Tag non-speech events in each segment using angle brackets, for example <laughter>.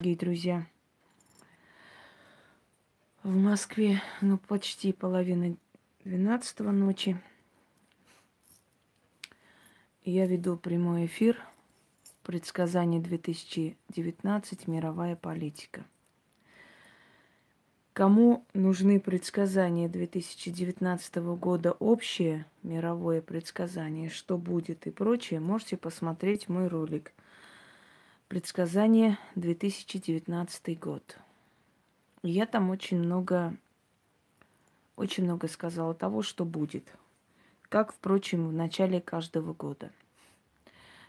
дорогие друзья. В Москве, ну, почти половина двенадцатого ночи. Я веду прямой эфир предсказание 2019 «Мировая политика». Кому нужны предсказания 2019 года общее, мировое предсказание, что будет и прочее, можете посмотреть мой ролик – Предсказание 2019 год. Я там очень много, очень много сказала того, что будет. Как, впрочем, в начале каждого года.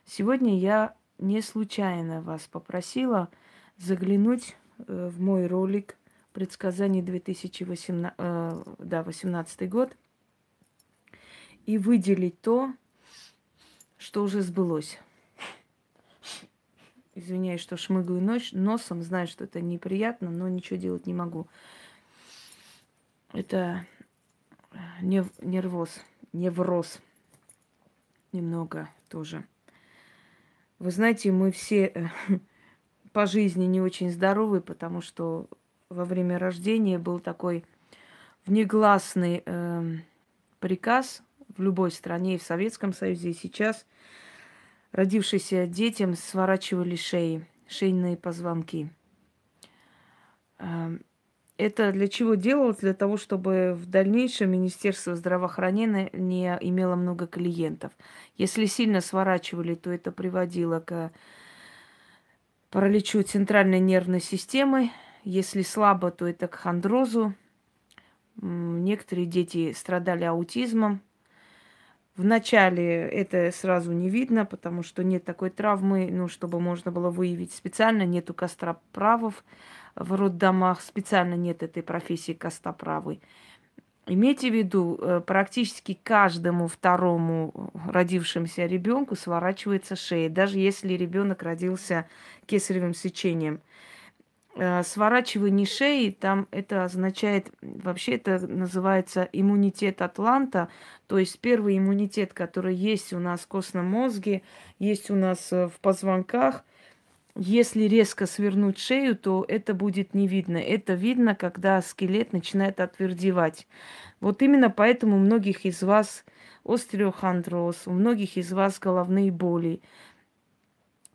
Сегодня я не случайно вас попросила заглянуть э, в мой ролик предсказание 2018 э, да, 18 год и выделить то, что уже сбылось. Извиняюсь, что шмыгаю нос, носом, знаю, что это неприятно, но ничего делать не могу. Это нев, нервоз, невроз немного тоже. Вы знаете, мы все э, <laughs> по жизни не очень здоровы, потому что во время рождения был такой внегласный э, приказ в любой стране, и в Советском Союзе, и сейчас – родившимся детям сворачивали шеи, шейные позвонки. Эм, это для чего делалось? Для того, чтобы в дальнейшем Министерство здравоохранения не имело много клиентов. Если сильно сворачивали, то это приводило к параличу центральной нервной системы. Если слабо, то это к хондрозу. Некоторые дети страдали аутизмом. Вначале это сразу не видно, потому что нет такой травмы, ну, чтобы можно было выявить специально, нету костроправов в роддомах, специально нет этой профессии костоправой. Имейте в виду, э, практически каждому второму родившемуся ребенку сворачивается шея, даже если ребенок родился кесаревым сечением. Э, сворачивание шеи, там это означает, вообще это называется иммунитет Атланта, то есть первый иммунитет, который есть у нас в костном мозге, есть у нас э, в позвонках. Если резко свернуть шею, то это будет не видно. Это видно, когда скелет начинает отвердевать. Вот именно поэтому у многих из вас остеохондроз, у многих из вас головные боли,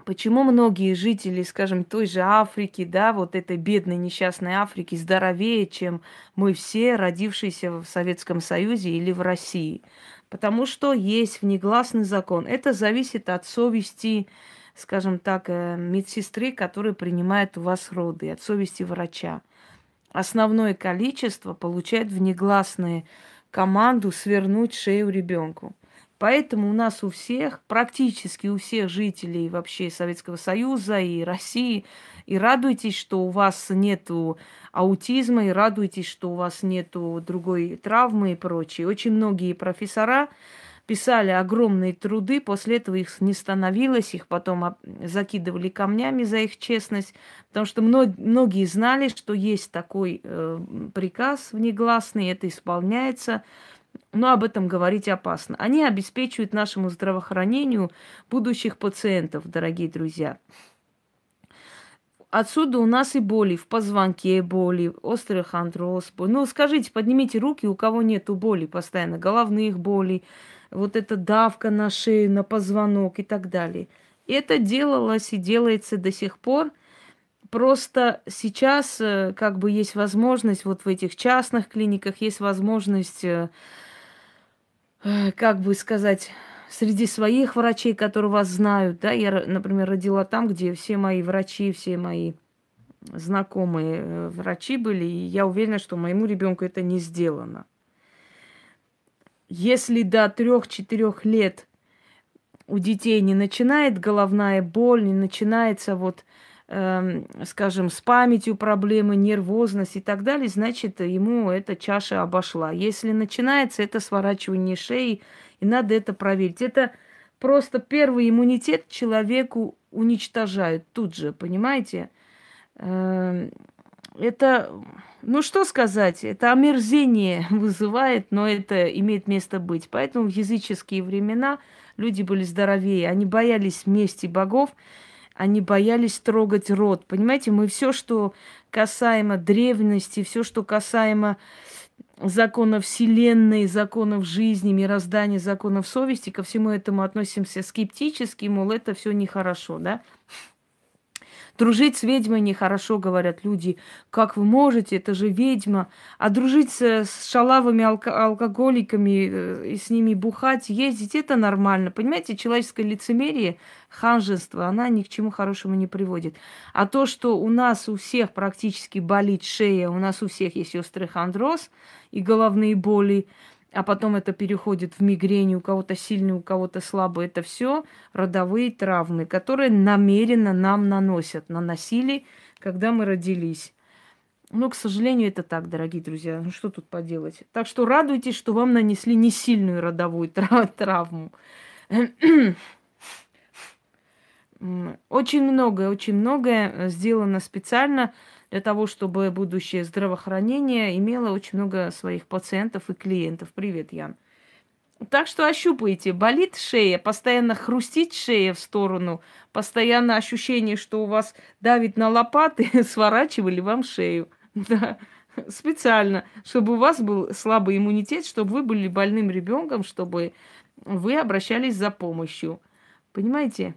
Почему многие жители, скажем, той же Африки, да, вот этой бедной несчастной Африки, здоровее, чем мы все, родившиеся в Советском Союзе или в России? Потому что есть внегласный закон. Это зависит от совести, скажем так, э, медсестры, которая принимает у вас роды, от совести врача. Основное количество получает внегласную команду свернуть шею ребенку. Поэтому у нас у всех, практически у всех жителей вообще Советского Союза и России, и радуйтесь, что у вас нету аутизма, и радуйтесь, что у вас нету другой травмы и прочее. Очень многие профессора писали огромные труды, после этого их не становилось, их потом закидывали камнями за их честность, потому что многие знали, что есть такой э, приказ внегласный, это исполняется – но об этом говорить опасно. Они обеспечивают нашему здравоохранению будущих пациентов, дорогие друзья. Отсюда у нас и боли в позвонке, боли, острый хондроз. Ну, скажите, поднимите руки, у кого нету боли постоянно, головных болей, вот эта давка на шею, на позвонок и так далее. Это делалось и делается до сих пор. Просто сейчас э, как бы есть возможность, вот в этих частных клиниках есть возможность Э, как бы сказать, среди своих врачей, которые вас знают, да, я, например, родила там, где все мои врачи, все мои знакомые э, врачи были, и я уверена, что моему ребенку это не сделано. Если до трех-четырех лет у детей не начинает головная боль, не начинается вот скажем, с памятью проблемы, нервозность и так далее, значит, ему эта чаша обошла. Если начинается это сворачивание шеи, и надо это проверить. Это просто первый иммунитет человеку уничтожают тут же, понимаете? Эм, это, ну что сказать, это омерзение <laughs> вызывает, но это имеет место быть. Поэтому в языческие времена люди были здоровее, они боялись мести богов, они боялись трогать род. Понимаете, мы все, что касаемо древности, все, что касаемо законов Вселенной, законов жизни, мироздания, законов совести, ко всему этому относимся скептически, мол, это все нехорошо, да? Дружить с ведьмой нехорошо, говорят люди. Как вы можете? Это же ведьма. А дружить с шалавыми алко- алкоголиками э, и с ними бухать, ездить, это нормально. Понимаете, человеческое лицемерие, ханжество, она ни к чему хорошему не приводит. А то, что у нас у всех практически болит шея, у нас у всех есть остеохондроз и головные боли, а потом это переходит в мигрень, у кого-то сильный, у кого-то слабый. Это все родовые травмы, которые намеренно нам наносят, наносили, когда мы родились. Но, к сожалению, это так, дорогие друзья. Ну что тут поделать? Так что радуйтесь, что вам нанесли не сильную родовую <laughs> травму. Очень многое, очень многое сделано специально для того, чтобы будущее здравоохранение имело очень много своих пациентов и клиентов. Привет, Ян. Так что ощупайте. Болит шея, постоянно хрустит шея в сторону, постоянно ощущение, что у вас давит на лопаты, <laughs> сворачивали вам шею. Да, специально, чтобы у вас был слабый иммунитет, чтобы вы были больным ребенком, чтобы вы обращались за помощью. Понимаете?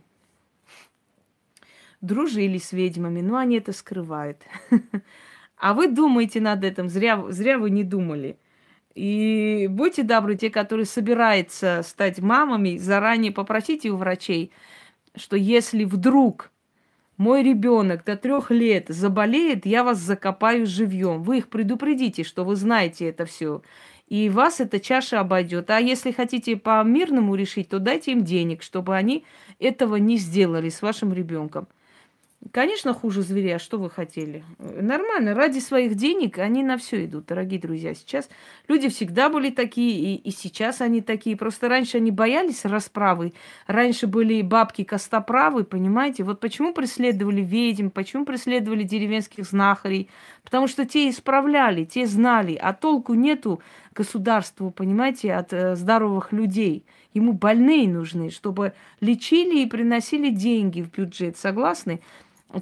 Дружили с ведьмами, но они это скрывают. <laughs> А вы думаете над этим, зря, зря вы не думали. И будьте добры, те, которые собираются стать мамами, заранее попросите у врачей, что если вдруг мой ребенок до трех лет заболеет, я вас закопаю живьем. Вы их предупредите, что вы знаете это все. И вас эта чаша обойдет. А если хотите по-мирному решить, то дайте им денег, чтобы они этого не сделали с вашим ребенком. Конечно, хуже зверя, что вы хотели? Нормально, ради своих денег они на все идут, дорогие друзья. Сейчас люди всегда были такие, и, и сейчас они такие. Просто раньше они боялись расправы, раньше были бабки костоправы, понимаете? Вот почему преследовали ведьм, почему преследовали деревенских знахарей? Потому что те исправляли, те знали, а толку нету государству, понимаете, от э, здоровых людей. Ему больные нужны, чтобы лечили и приносили деньги в бюджет. Согласны?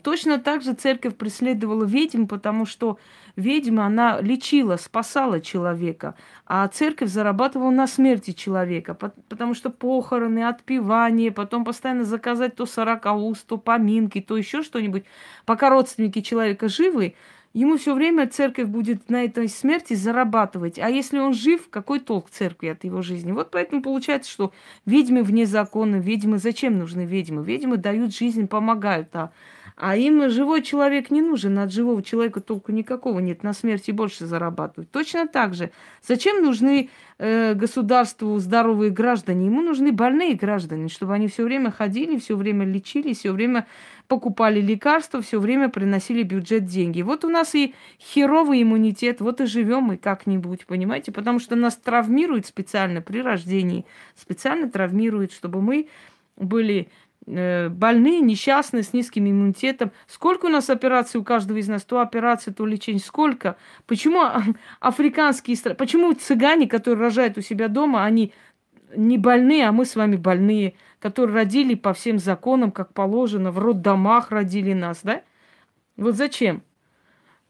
Точно так же церковь преследовала ведьм, потому что ведьма, она лечила, спасала человека, а церковь зарабатывала на смерти человека, потому что похороны, отпевание, потом постоянно заказать то сорокауст, то поминки, то еще что-нибудь. Пока родственники человека живы, ему все время церковь будет на этой смерти зарабатывать. А если он жив, какой толк церкви от его жизни? Вот поэтому получается, что ведьмы вне закона, ведьмы, зачем нужны ведьмы? Ведьмы дают жизнь, помогают, а а им живой человек не нужен, от живого человека толку никакого нет, на смерти больше зарабатывают. Точно так же. Зачем нужны э, государству здоровые граждане? Ему нужны больные граждане, чтобы они все время ходили, все время лечили, все время покупали лекарства, все время приносили бюджет деньги. Вот у нас и херовый иммунитет, вот и живем мы как-нибудь, понимаете? Потому что нас травмируют специально при рождении, специально травмируют, чтобы мы были больные, несчастные, с низким иммунитетом. Сколько у нас операций у каждого из нас? То операции, то лечение. Сколько? Почему африканские страны, почему цыгане, которые рожают у себя дома, они не больные, а мы с вами больные, которые родили по всем законам, как положено, в роддомах родили нас, да? Вот зачем?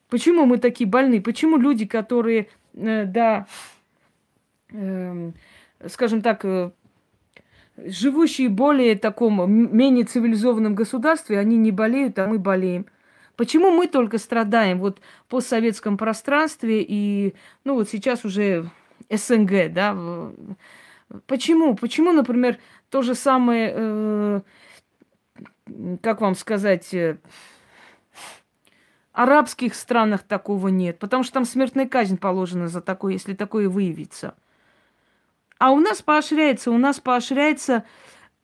Почему мы такие больные? Почему люди, которые, э, да, э, скажем так, э, живущие более таком, менее цивилизованном государстве, они не болеют, а мы болеем. Почему мы только страдаем вот в постсоветском пространстве и, ну вот сейчас уже СНГ, да? Почему? Почему, например, то же самое, э, как вам сказать, э, арабских странах такого нет, потому что там смертная казнь положена за такое, если такое выявится – а у нас поощряется, у нас поощряется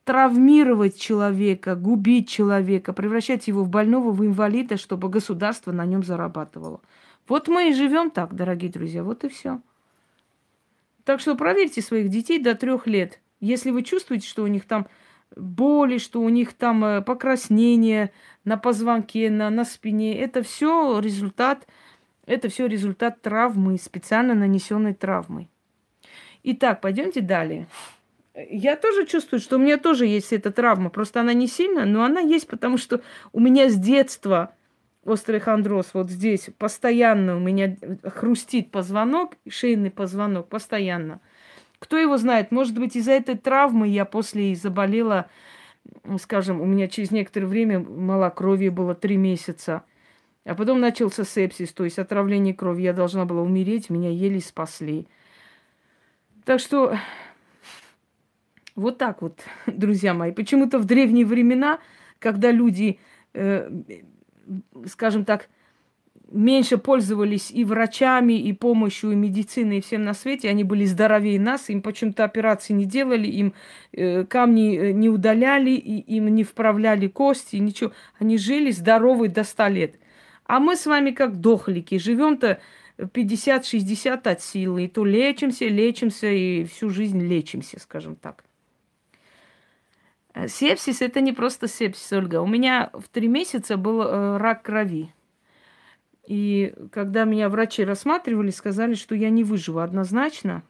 травмировать человека, губить человека, превращать его в больного, в инвалида, чтобы государство на нем зарабатывало. Вот мы и живем так, дорогие друзья, вот и все. Так что проверьте своих детей до трех лет. Если вы чувствуете, что у них там боли, что у них там э, покраснение на позвонке, на, на спине, это все результат, это все результат травмы, специально нанесенной травмы. Итак, пойдемте далее. я тоже чувствую, что у меня тоже есть эта травма. Просто она не сильная, но она есть, потому что у меня с детства острый хондроз вот здесь постоянно у меня хрустит позвонок, шейный позвонок постоянно. Кто его знает, может быть, из-за этой травмы я после заболела, скажем, у меня через некоторое время малокровие было три месяца. А потом начался сепсис, то есть отравление крови. Я должна была умереть, меня еле спасли. Так что вот так вот, <laughs> друзья мои. Почему-то в древние времена, когда люди, э, скажем так, меньше пользовались и врачами, и помощью, и медициной, и всем на свете, они были здоровее нас, им почему-то операции не делали, им э, камни э, не удаляли, и им не вправляли кости, ничего. Они жили здоровые до 100 лет. А мы с вами как дохлики, живем-то 50-60 от силы, и то лечимся, лечимся, и всю жизнь лечимся, скажем так. Э, сепсис – это не просто сепсис, Ольга. У меня в три месяца был э, рак крови. И когда меня врачи рассматривали, сказали, что я не выживу однозначно.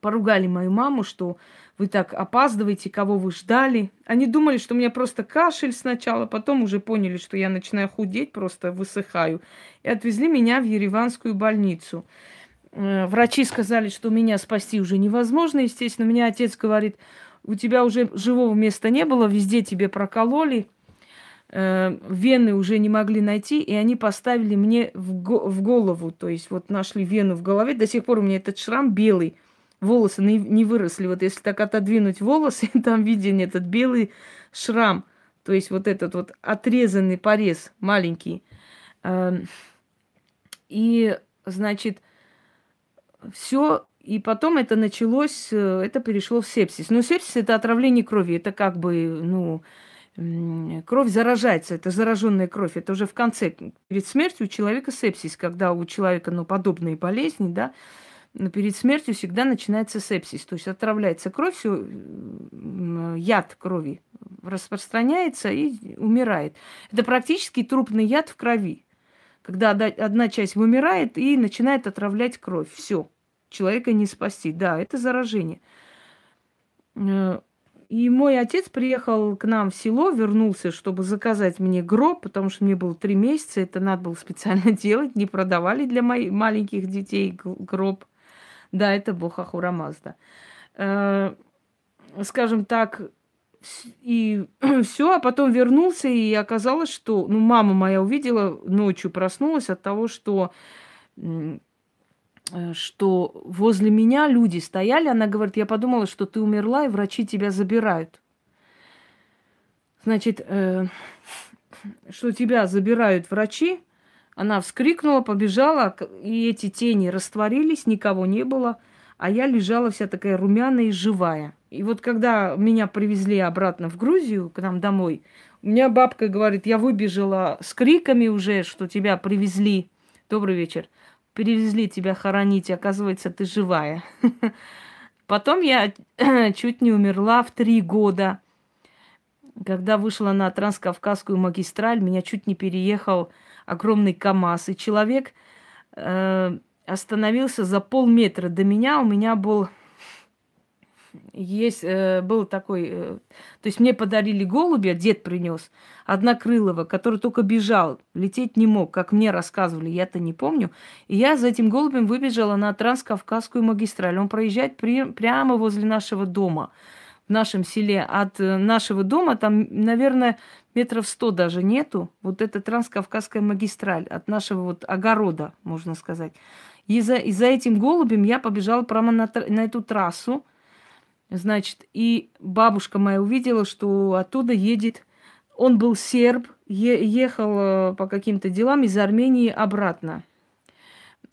Поругали мою маму, что вы так опаздываете, кого вы ждали. Они думали, что у меня просто кашель сначала, потом уже поняли, что я начинаю худеть, просто высыхаю. И отвезли меня в Ереванскую больницу. Э, врачи сказали, что меня спасти уже невозможно, естественно. Меня отец говорит, у тебя уже живого места не было, везде тебе прокололи, э, вены уже не могли найти, и они поставили мне в, в голову, то есть вот нашли вену в голове, до сих пор у меня этот шрам белый, волосы не, выросли, вот если так отодвинуть волосы, <laughs> там виден этот белый шрам, то есть вот этот вот отрезанный порез маленький. Э, и, значит, все и потом это началось, э, это перешло в сепсис. Но сепсис это отравление крови, это как бы, ну, кровь заражается, это зараженная кровь. Это уже в конце, перед смертью у человека сепсис, когда у человека, ну, подобные болезни, да, но перед смертью всегда начинается сепсис. То есть отравляется кровь, все, яд крови распространяется и умирает. Это практически трупный яд в крови. Когда одна часть вымирает и начинает отравлять кровь. Все человека не спасти. Да, это заражение. Э, и мой отец приехал к нам в село, вернулся, чтобы заказать мне гроб, потому что мне было три месяца, это надо было специально <laughs> делать, не продавали для моих маленьких детей гроб. Да, это бог Ахурамазда. Э, скажем так, и <clears throat> все, а потом вернулся, и оказалось, что, ну, мама моя увидела, ночью проснулась от того, что Э, что возле меня люди стояли, она говорит, я подумала, что ты умерла, и врачи тебя забирают. Значит, э, <sniffs> что тебя забирают врачи, она вскрикнула, побежала, и эти тени растворились, никого не было, а я лежала вся такая румяная и живая. И вот когда меня привезли обратно в Грузию, к нам домой, у меня бабка говорит, я выбежала с криками уже, что тебя привезли. Добрый вечер перевезли тебя хоронить, оказывается, ты живая. <laughs> Потом я <clears throat> чуть не умерла в три года. Когда вышла на Транскавказскую магистраль, меня чуть не переехал огромный КАМАЗ. И человек э, остановился за полметра до меня. У меня был есть, э, был такой, э, то есть мне подарили голубя, дед принес, однокрылого, который только бежал, лететь не мог, как мне рассказывали, я-то не помню. И я за этим голубем выбежала на Транскавказскую магистраль. Он проезжает при, прямо возле нашего дома, в нашем селе. От э, нашего дома там, наверное, метров сто даже нету. Вот это Транскавказская магистраль от нашего вот огорода, можно сказать. И за, и за этим голубем я побежала прямо на, на эту трассу. Значит, и бабушка моя увидела, что оттуда едет... Он был серб, е- ехал э, по каким-то делам из Армении обратно.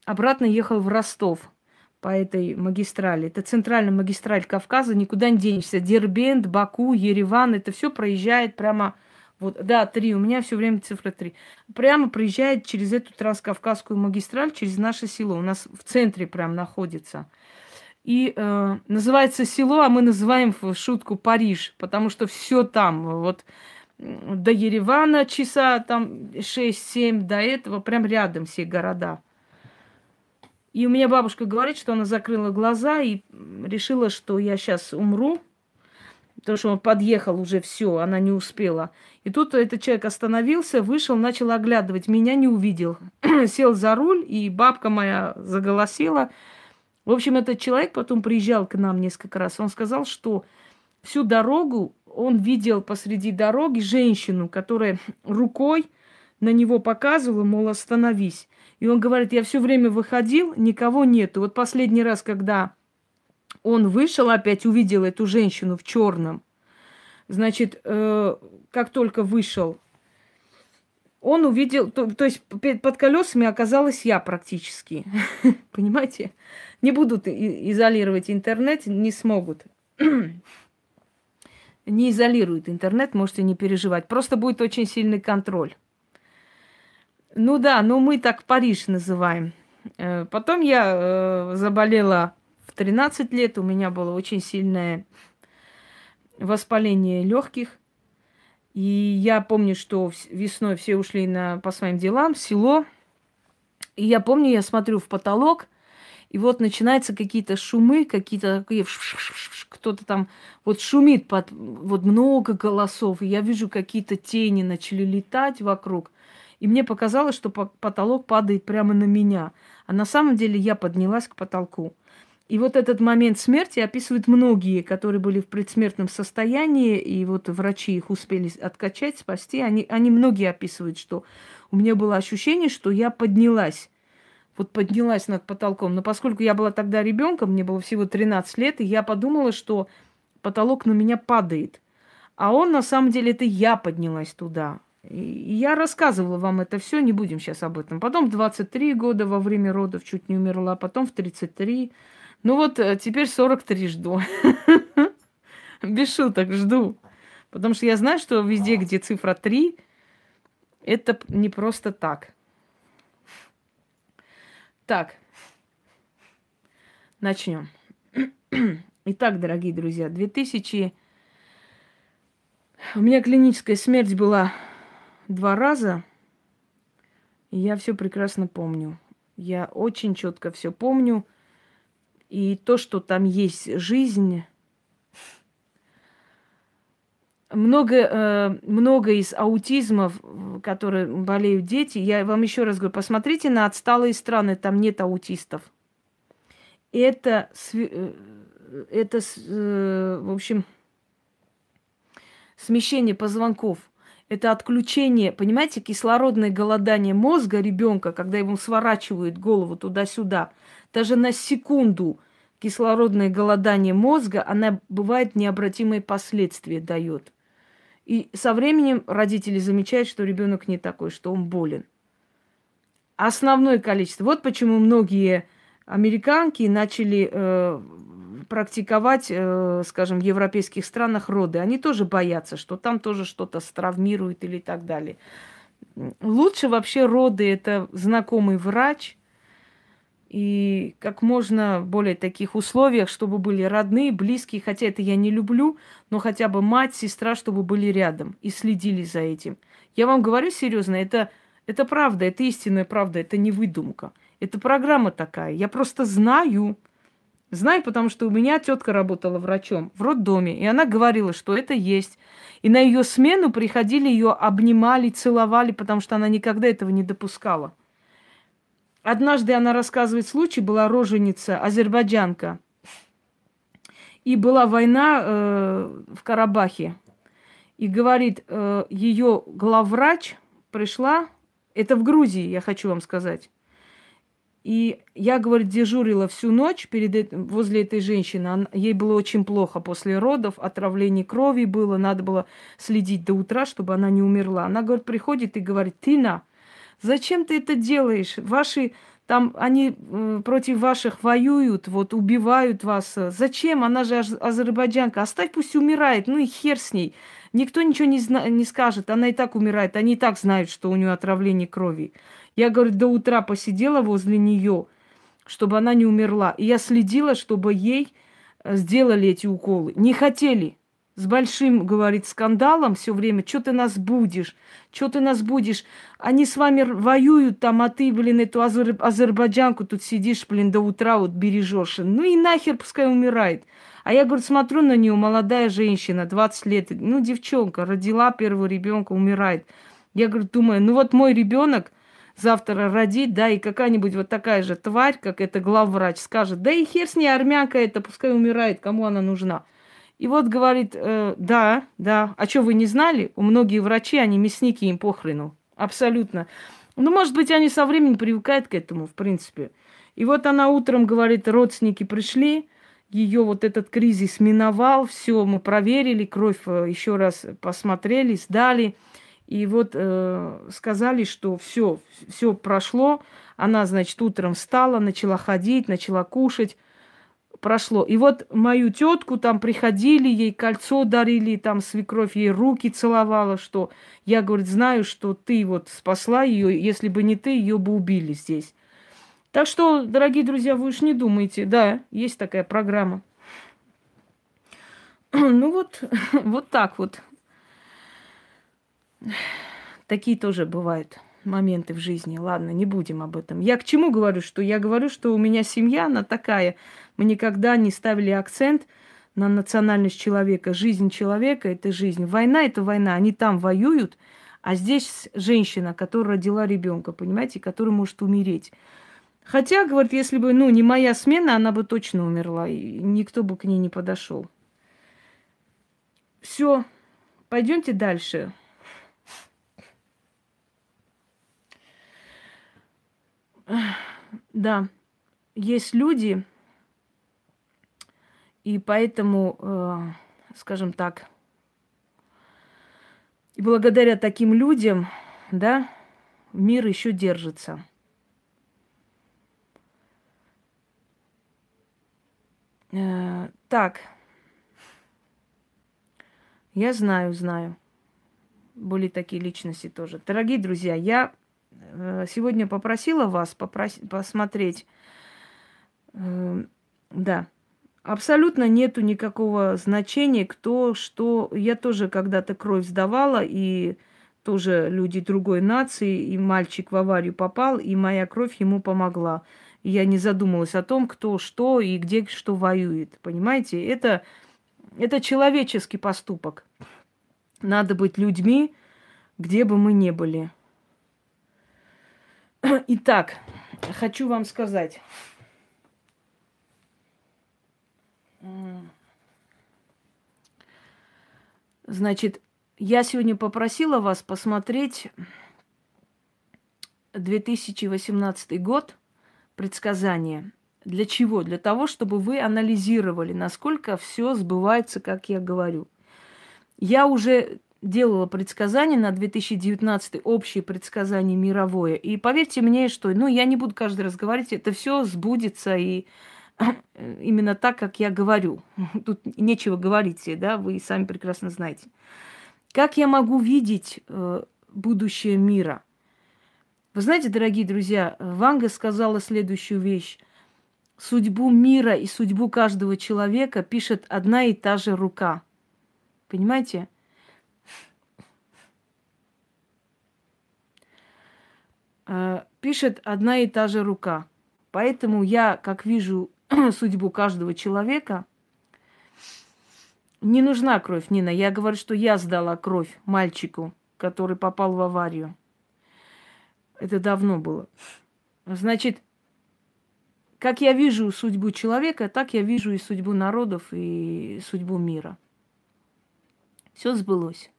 Обратно ехал в Ростов по этой магистрали. Это центральная магистраль Кавказа, никуда не денешься. Дербент, Баку, Ереван, это все проезжает прямо... Вот, да, три, у меня все время цифра три. Прямо проезжает через эту транскавказскую магистраль, через наше село. У нас в центре прям находится. И э, называется село, а мы называем в шутку Париж, потому что все там. Вот до Еревана часа там 6-7, до этого прям рядом все города. И у меня бабушка говорит, что она закрыла глаза и решила, что я сейчас умру, потому что он подъехал уже все, она не успела. И тут этот человек остановился, вышел, начал оглядывать, меня не увидел. <clears throat> Сел за руль, и бабка моя заголосила. В общем, этот человек потом приезжал к нам несколько раз. Он сказал, что всю дорогу он видел посреди дороги женщину, которая рукой на него показывала, мол, остановись. И он говорит, я все время выходил, никого нету. Вот последний раз, когда он вышел, опять увидел эту женщину в черном. Значит, э, как только вышел, он увидел, то, то есть под колесами оказалась я практически. <laughs> Понимаете? Не будут изолировать интернет, не смогут. <clears throat> не изолируют интернет, можете не переживать. Просто будет очень сильный контроль. Ну да, но мы так Париж называем. Э, потом я э, заболела в 13 лет, у меня было очень сильное воспаление легких. И я помню, что весной все ушли на, по своим делам, в село. И я помню, я смотрю в потолок, и вот начинаются какие-то шумы, какие-то такие кто-то там вот шумит под вот много голосов, и я вижу какие-то тени начали летать вокруг. И мне показалось, что потолок падает прямо на меня. А на самом деле я поднялась к потолку. И вот этот момент смерти описывают многие, которые были в предсмертном состоянии, и вот врачи их успели откачать, спасти. Они, они многие описывают, что у меня было ощущение, что я поднялась. Вот поднялась над потолком. Но поскольку я была тогда ребенком, мне было всего 13 лет, и я подумала, что потолок на меня падает. А он, на самом деле, это я поднялась туда. Я рассказывала вам это все, не будем сейчас об этом. Потом в 23 года во время родов чуть не умерла, потом в 33. Ну вот э, теперь 43 жду. <laughs> Без шуток жду. Потому что я знаю, что везде, где цифра 3, это не просто так. Так, начнем. <clears throat> Итак, дорогие друзья, 2000... У меня клиническая смерть была два раза, и я все прекрасно помню. Я очень четко все помню. И то, что там есть жизнь, много, э, много из аутизмов, которые болеют дети, я вам еще раз говорю, посмотрите на отсталые страны, там нет аутистов. Это, э, это э, в общем, смещение позвонков – это отключение, понимаете, кислородное голодание мозга ребенка, когда ему сворачивают голову туда-сюда. Даже на секунду кислородное голодание мозга, она бывает необратимые последствия дает. И со временем родители замечают, что ребенок не такой, что он болен. Основное количество. Вот почему многие американки начали э, практиковать, э, скажем, в европейских странах роды. Они тоже боятся, что там тоже что-то стравмируют или так далее. Лучше вообще роды это знакомый врач и как можно более таких условиях, чтобы были родные, близкие, хотя это я не люблю, но хотя бы мать, сестра, чтобы были рядом и следили за этим. Я вам говорю серьезно, это, это правда, это истинная правда, это не выдумка. Это программа такая. Я просто знаю, Знаю, потому что у меня тетка работала врачом в роддоме, и она говорила, что это есть. И на ее смену приходили, ее обнимали, целовали, потому что она никогда этого не допускала. Однажды она рассказывает случай, была роженица, азербайджанка. И была война э, в Карабахе. И говорит, э, ее главврач пришла, это в Грузии, я хочу вам сказать, и я, говорит, дежурила всю ночь перед этим, возле этой женщины. Она, ей было очень плохо после родов, отравление крови было, надо было следить до утра, чтобы она не умерла. Она, говорит, приходит и говорит, Тина, зачем ты это делаешь? Ваши там они э, против ваших воюют, вот убивают вас. Зачем? Она же азербайджанка. Оставь, пусть умирает. Ну и хер с ней. Никто ничего не, зна- не скажет. Она и так умирает. Они и так знают, что у нее отравление крови. Я, говорю, до утра посидела возле нее, чтобы она не умерла. И я следила, чтобы ей э, сделали эти уколы. Не хотели. с большим, говорит, скандалом все время, что ты нас будешь, что ты нас будешь. Они с вами воюют там, а ты, блин, эту азер... азербайджанку тут сидишь, блин, до утра вот бережешь. Ну и нахер пускай умирает. А я, говорю, смотрю на нее, молодая женщина, 20 лет, ну, девчонка, родила первого ребенка, умирает. Я, говорю, думаю, ну вот мой ребенок завтра родит, да, и какая-нибудь вот такая же тварь, как эта главврач, скажет, да и хер с ней, армянка это, пускай умирает, кому она нужна. И вот говорит, э, да, да, а что вы не знали? У многих врачей, они мясники, им похрену. Абсолютно. Ну, может быть, они со временем привыкают к этому, в принципе. И вот она утром говорит, родственники пришли, ее вот этот кризис миновал, все, мы проверили, кровь э, еще раз посмотрели, сдали. И вот э, сказали, что все, все прошло. Она, значит, утром встала, начала ходить, начала кушать прошло. И вот мою тетку там приходили, ей кольцо дарили, там свекровь ей руки целовала, что я, говорит, знаю, что ты вот спасла ее, если бы не ты, ее бы убили здесь. Так что, дорогие друзья, вы уж не думайте, да, есть такая программа. <clears throat> Ну вот, <laughs> вот так вот. Такие тоже бывают моменты в жизни. Ладно, не будем об этом. Я к чему говорю, что я говорю, что у меня семья, она такая. Мы никогда не ставили акцент на национальность человека. Жизнь человека – это жизнь. Война – это война. Они там воюют, а здесь женщина, которая родила ребенка, понимаете, которая может умереть. Хотя, говорит, если бы, ну, не моя смена, она бы точно умерла, и никто бы к ней не подошел. Все, пойдемте дальше. Да, есть люди, и поэтому, э, скажем так, и благодаря таким людям, да, мир еще держится. Э, так, я знаю, знаю. Были такие личности тоже. Дорогие друзья, я Э, сегодня попросила вас попрос... посмотреть. Э, да, абсолютно нету никакого значения, кто что. Я тоже когда-то кровь сдавала, и тоже люди другой нации, и мальчик в аварию попал, и моя кровь ему помогла. Я не задумывалась о том, кто что и где что воюет. Понимаете, это, это человеческий поступок. Надо быть людьми, где бы мы ни были. <clears throat> Итак, хочу вам сказать. Значит, я сегодня попросила вас посмотреть 2018 год, предсказание. Для чего? Для того, чтобы вы анализировали, насколько все сбывается, как я говорю. Я уже делала предсказания на 2019 общие предсказания мировое. И поверьте мне, что, ну, я не буду каждый раз говорить, это все сбудется и <clears throat> именно так, как я говорю. <laughs> Тут нечего говорить, да, вы сами прекрасно знаете. Как я могу видеть э, будущее мира? Вы знаете, дорогие друзья, Ванга сказала следующую вещь. Судьбу мира и судьбу каждого человека пишет одна и та же рука. Понимаете? Э, пишет одна и та же рука. Поэтому я, как вижу <clears throat> судьбу каждого человека, не нужна кровь, Нина. Я говорю, что я сдала кровь мальчику, который попал в аварию. Это давно было. Значит, как я вижу судьбу человека, так я вижу и судьбу народов, и судьбу мира. Все сбылось.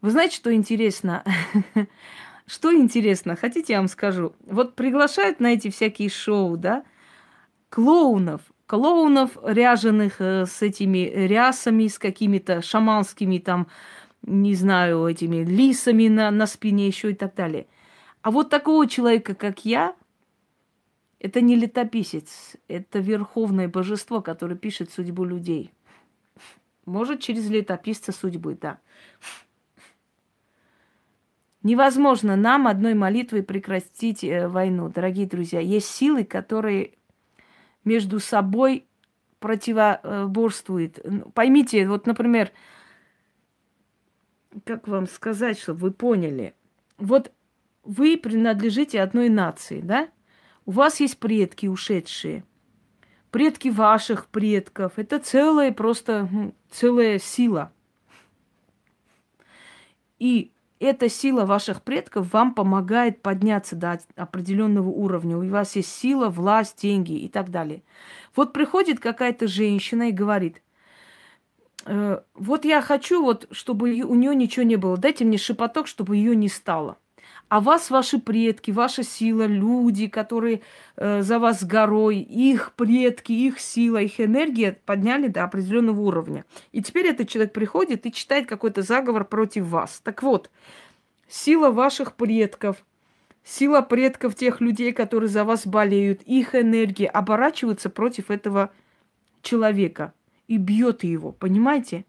Вы знаете, что интересно? <laughs> Что интересно, хотите, я вам скажу? Вот приглашают на эти всякие шоу, да, клоунов, клоунов, ряженых э, с этими рясами, с какими-то шаманскими там, не знаю, этими лисами на, на спине еще и так далее. А вот такого человека, как я, это не летописец, это верховное божество, которое пишет судьбу людей. Может, через летописца судьбы, да. Невозможно нам одной молитвой прекратить э, войну, дорогие друзья. Есть силы, которые между собой противоборствует. Поймите, вот, например, как вам сказать, чтобы вы поняли. Вот вы принадлежите одной нации, да? У вас есть предки ушедшие, предки ваших предков. Это целая просто целая сила. И эта сила ваших предков вам помогает подняться до определенного уровня. У вас есть сила, власть, деньги и так далее. Вот приходит какая-то женщина и говорит, э, вот я хочу, вот, чтобы у нее ничего не было. Дайте мне шепоток, чтобы ее не стало а вас ваши предки, ваша сила, люди, которые э, за вас горой, их предки, их сила, их энергия подняли до определенного уровня. И теперь этот человек приходит и читает какой-то заговор против вас. Так вот, сила ваших предков, сила предков тех людей, которые за вас болеют, их энергия оборачиваются против этого человека и бьет его, понимаете?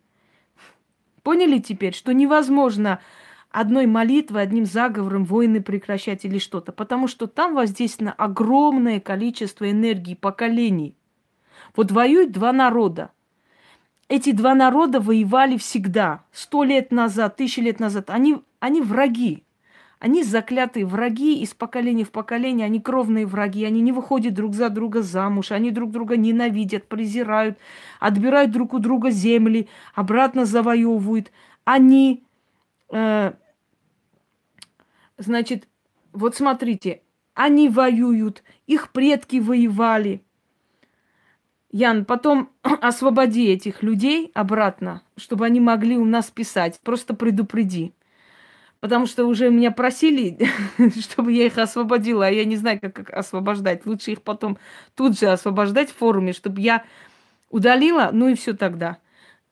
Поняли теперь, что невозможно одной молитвой, одним заговором войны прекращать или что-то, потому что там воздействовано огромное количество энергии, поколений. Вот воюют два народа. Эти два народа воевали всегда, сто лет назад, тысячи лет назад. Они, они враги. Они заклятые враги из поколения в поколение, они кровные враги, они не выходят друг за друга замуж, они друг друга ненавидят, презирают, отбирают друг у друга земли, обратно завоевывают. Они э, Значит, вот смотрите, они воюют, их предки воевали. Ян, потом <clears throat> освободи этих людей обратно, чтобы они могли у нас писать. Просто предупреди. Потому что уже меня просили, <laughs> чтобы я их освободила, а я не знаю, как освобождать. Лучше их потом тут же освобождать в форуме, чтобы я удалила, ну и все тогда.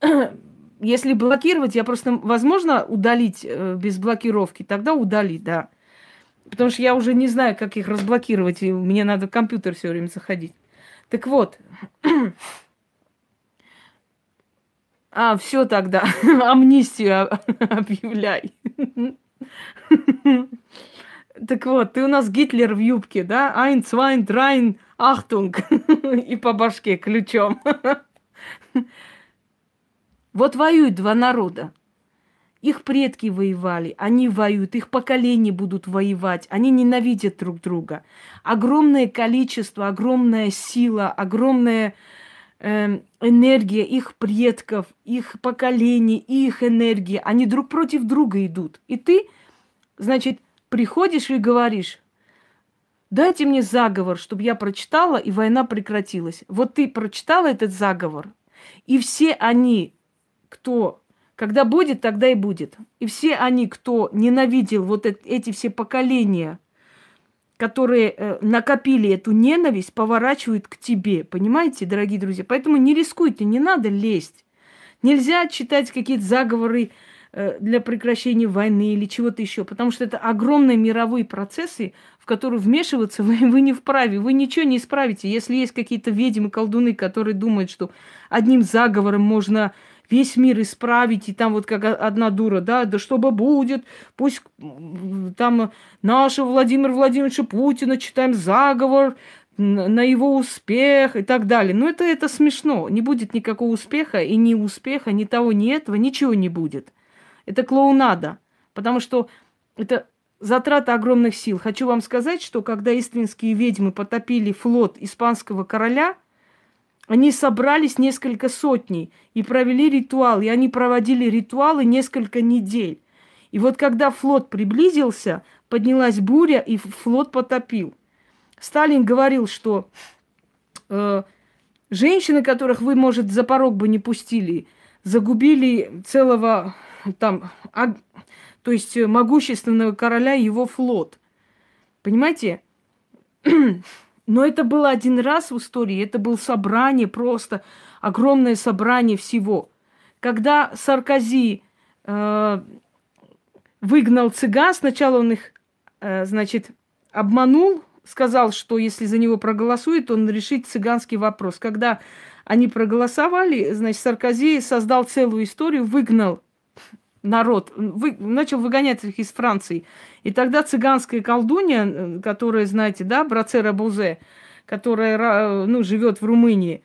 <clears throat> Если блокировать, я просто, возможно, удалить э, без блокировки, тогда удалить, да. Потому что я уже не знаю, как их разблокировать, и мне надо в компьютер все время заходить. Так вот. А, все тогда. <laughs> Амнистию <laughs> объявляй. Так вот, ты у нас Гитлер в юбке, да? Айн, цвайн, драйн, ахтунг. <laughs> И по башке ключом. Вот воюют два народа. Их предки воевали, они воюют, их поколения будут воевать, они ненавидят друг друга. Огромное количество, огромная сила, огромная э, энергия их предков, их поколений, их энергия, они друг против друга идут. И ты, значит, приходишь и говоришь, дайте мне заговор, чтобы я прочитала, и война прекратилась. Вот ты прочитала этот заговор, и все они кто когда будет, тогда и будет. И все они, кто ненавидел вот эти все поколения, которые э, накопили эту ненависть, поворачивают к тебе. Понимаете, дорогие друзья? Поэтому не рискуйте, не надо лезть. Нельзя читать какие-то заговоры э, для прекращения войны или чего-то еще, потому что это огромные мировые процессы, в которые вмешиваться <laughs> вы, вы не вправе, вы ничего не исправите. Если есть какие-то ведьмы, колдуны, которые думают, что одним заговором можно весь мир исправить, и там вот как одна дура, да, да что бы будет, пусть там нашего Владимира Владимировича Путина читаем заговор на его успех и так далее. Но это, это смешно. Не будет никакого успеха, и ни успеха, ни того, ни этого, ничего не будет. Это клоунада, потому что это затрата огромных сил. Хочу вам сказать, что когда истринские ведьмы потопили флот испанского короля – они собрались несколько сотней и провели ритуал. И они проводили ритуалы несколько недель. И вот когда флот приблизился, поднялась буря, и флот потопил. Сталин говорил, что э, женщины, которых вы, может, за порог бы не пустили, загубили целого там, а, то есть могущественного короля и его флот. Понимаете? Но это было один раз в истории, это было собрание, просто огромное собрание всего. Когда Саркози э, выгнал цыган, сначала он их, э, значит, обманул, сказал, что если за него проголосует, он решит цыганский вопрос. Когда они проголосовали, значит, Саркози создал целую историю, выгнал народ, вы, начал выгонять их из Франции. И тогда цыганская колдунья, которая, знаете, да, Брацера Бузе, которая ну, живет в Румынии,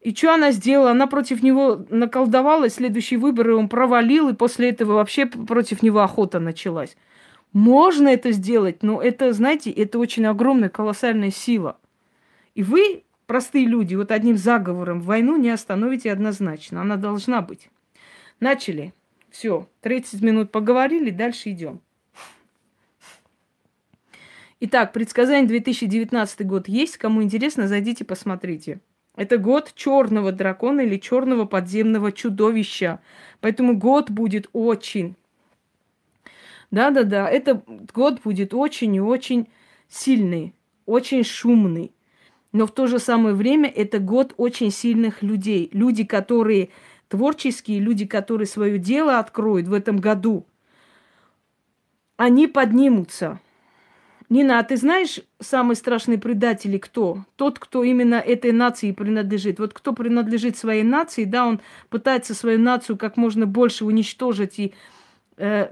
И что она сделала? Она против него наколдовала, следующие выборы он провалил, и после этого вообще против него охота началась. Можно это сделать, но это, знаете, это очень огромная, колоссальная сила. И вы, простые люди, вот одним заговором войну не остановите однозначно. Она должна быть. Начали. Все, 30 минут поговорили, дальше идем. Итак, предсказание 2019 год есть. Кому интересно, зайдите, посмотрите. Это год черного дракона или черного подземного чудовища. Поэтому год будет очень. Да-да-да, это год будет очень и очень сильный, очень шумный. Но в то же самое время это год очень сильных людей. Люди, которые творческие, люди, которые свое дело откроют в этом году. Они поднимутся. Нина, а ты знаешь, самые страшные предатели кто? Тот, кто именно этой нации принадлежит. Вот кто принадлежит своей нации, да, он пытается свою нацию как можно больше уничтожить и э,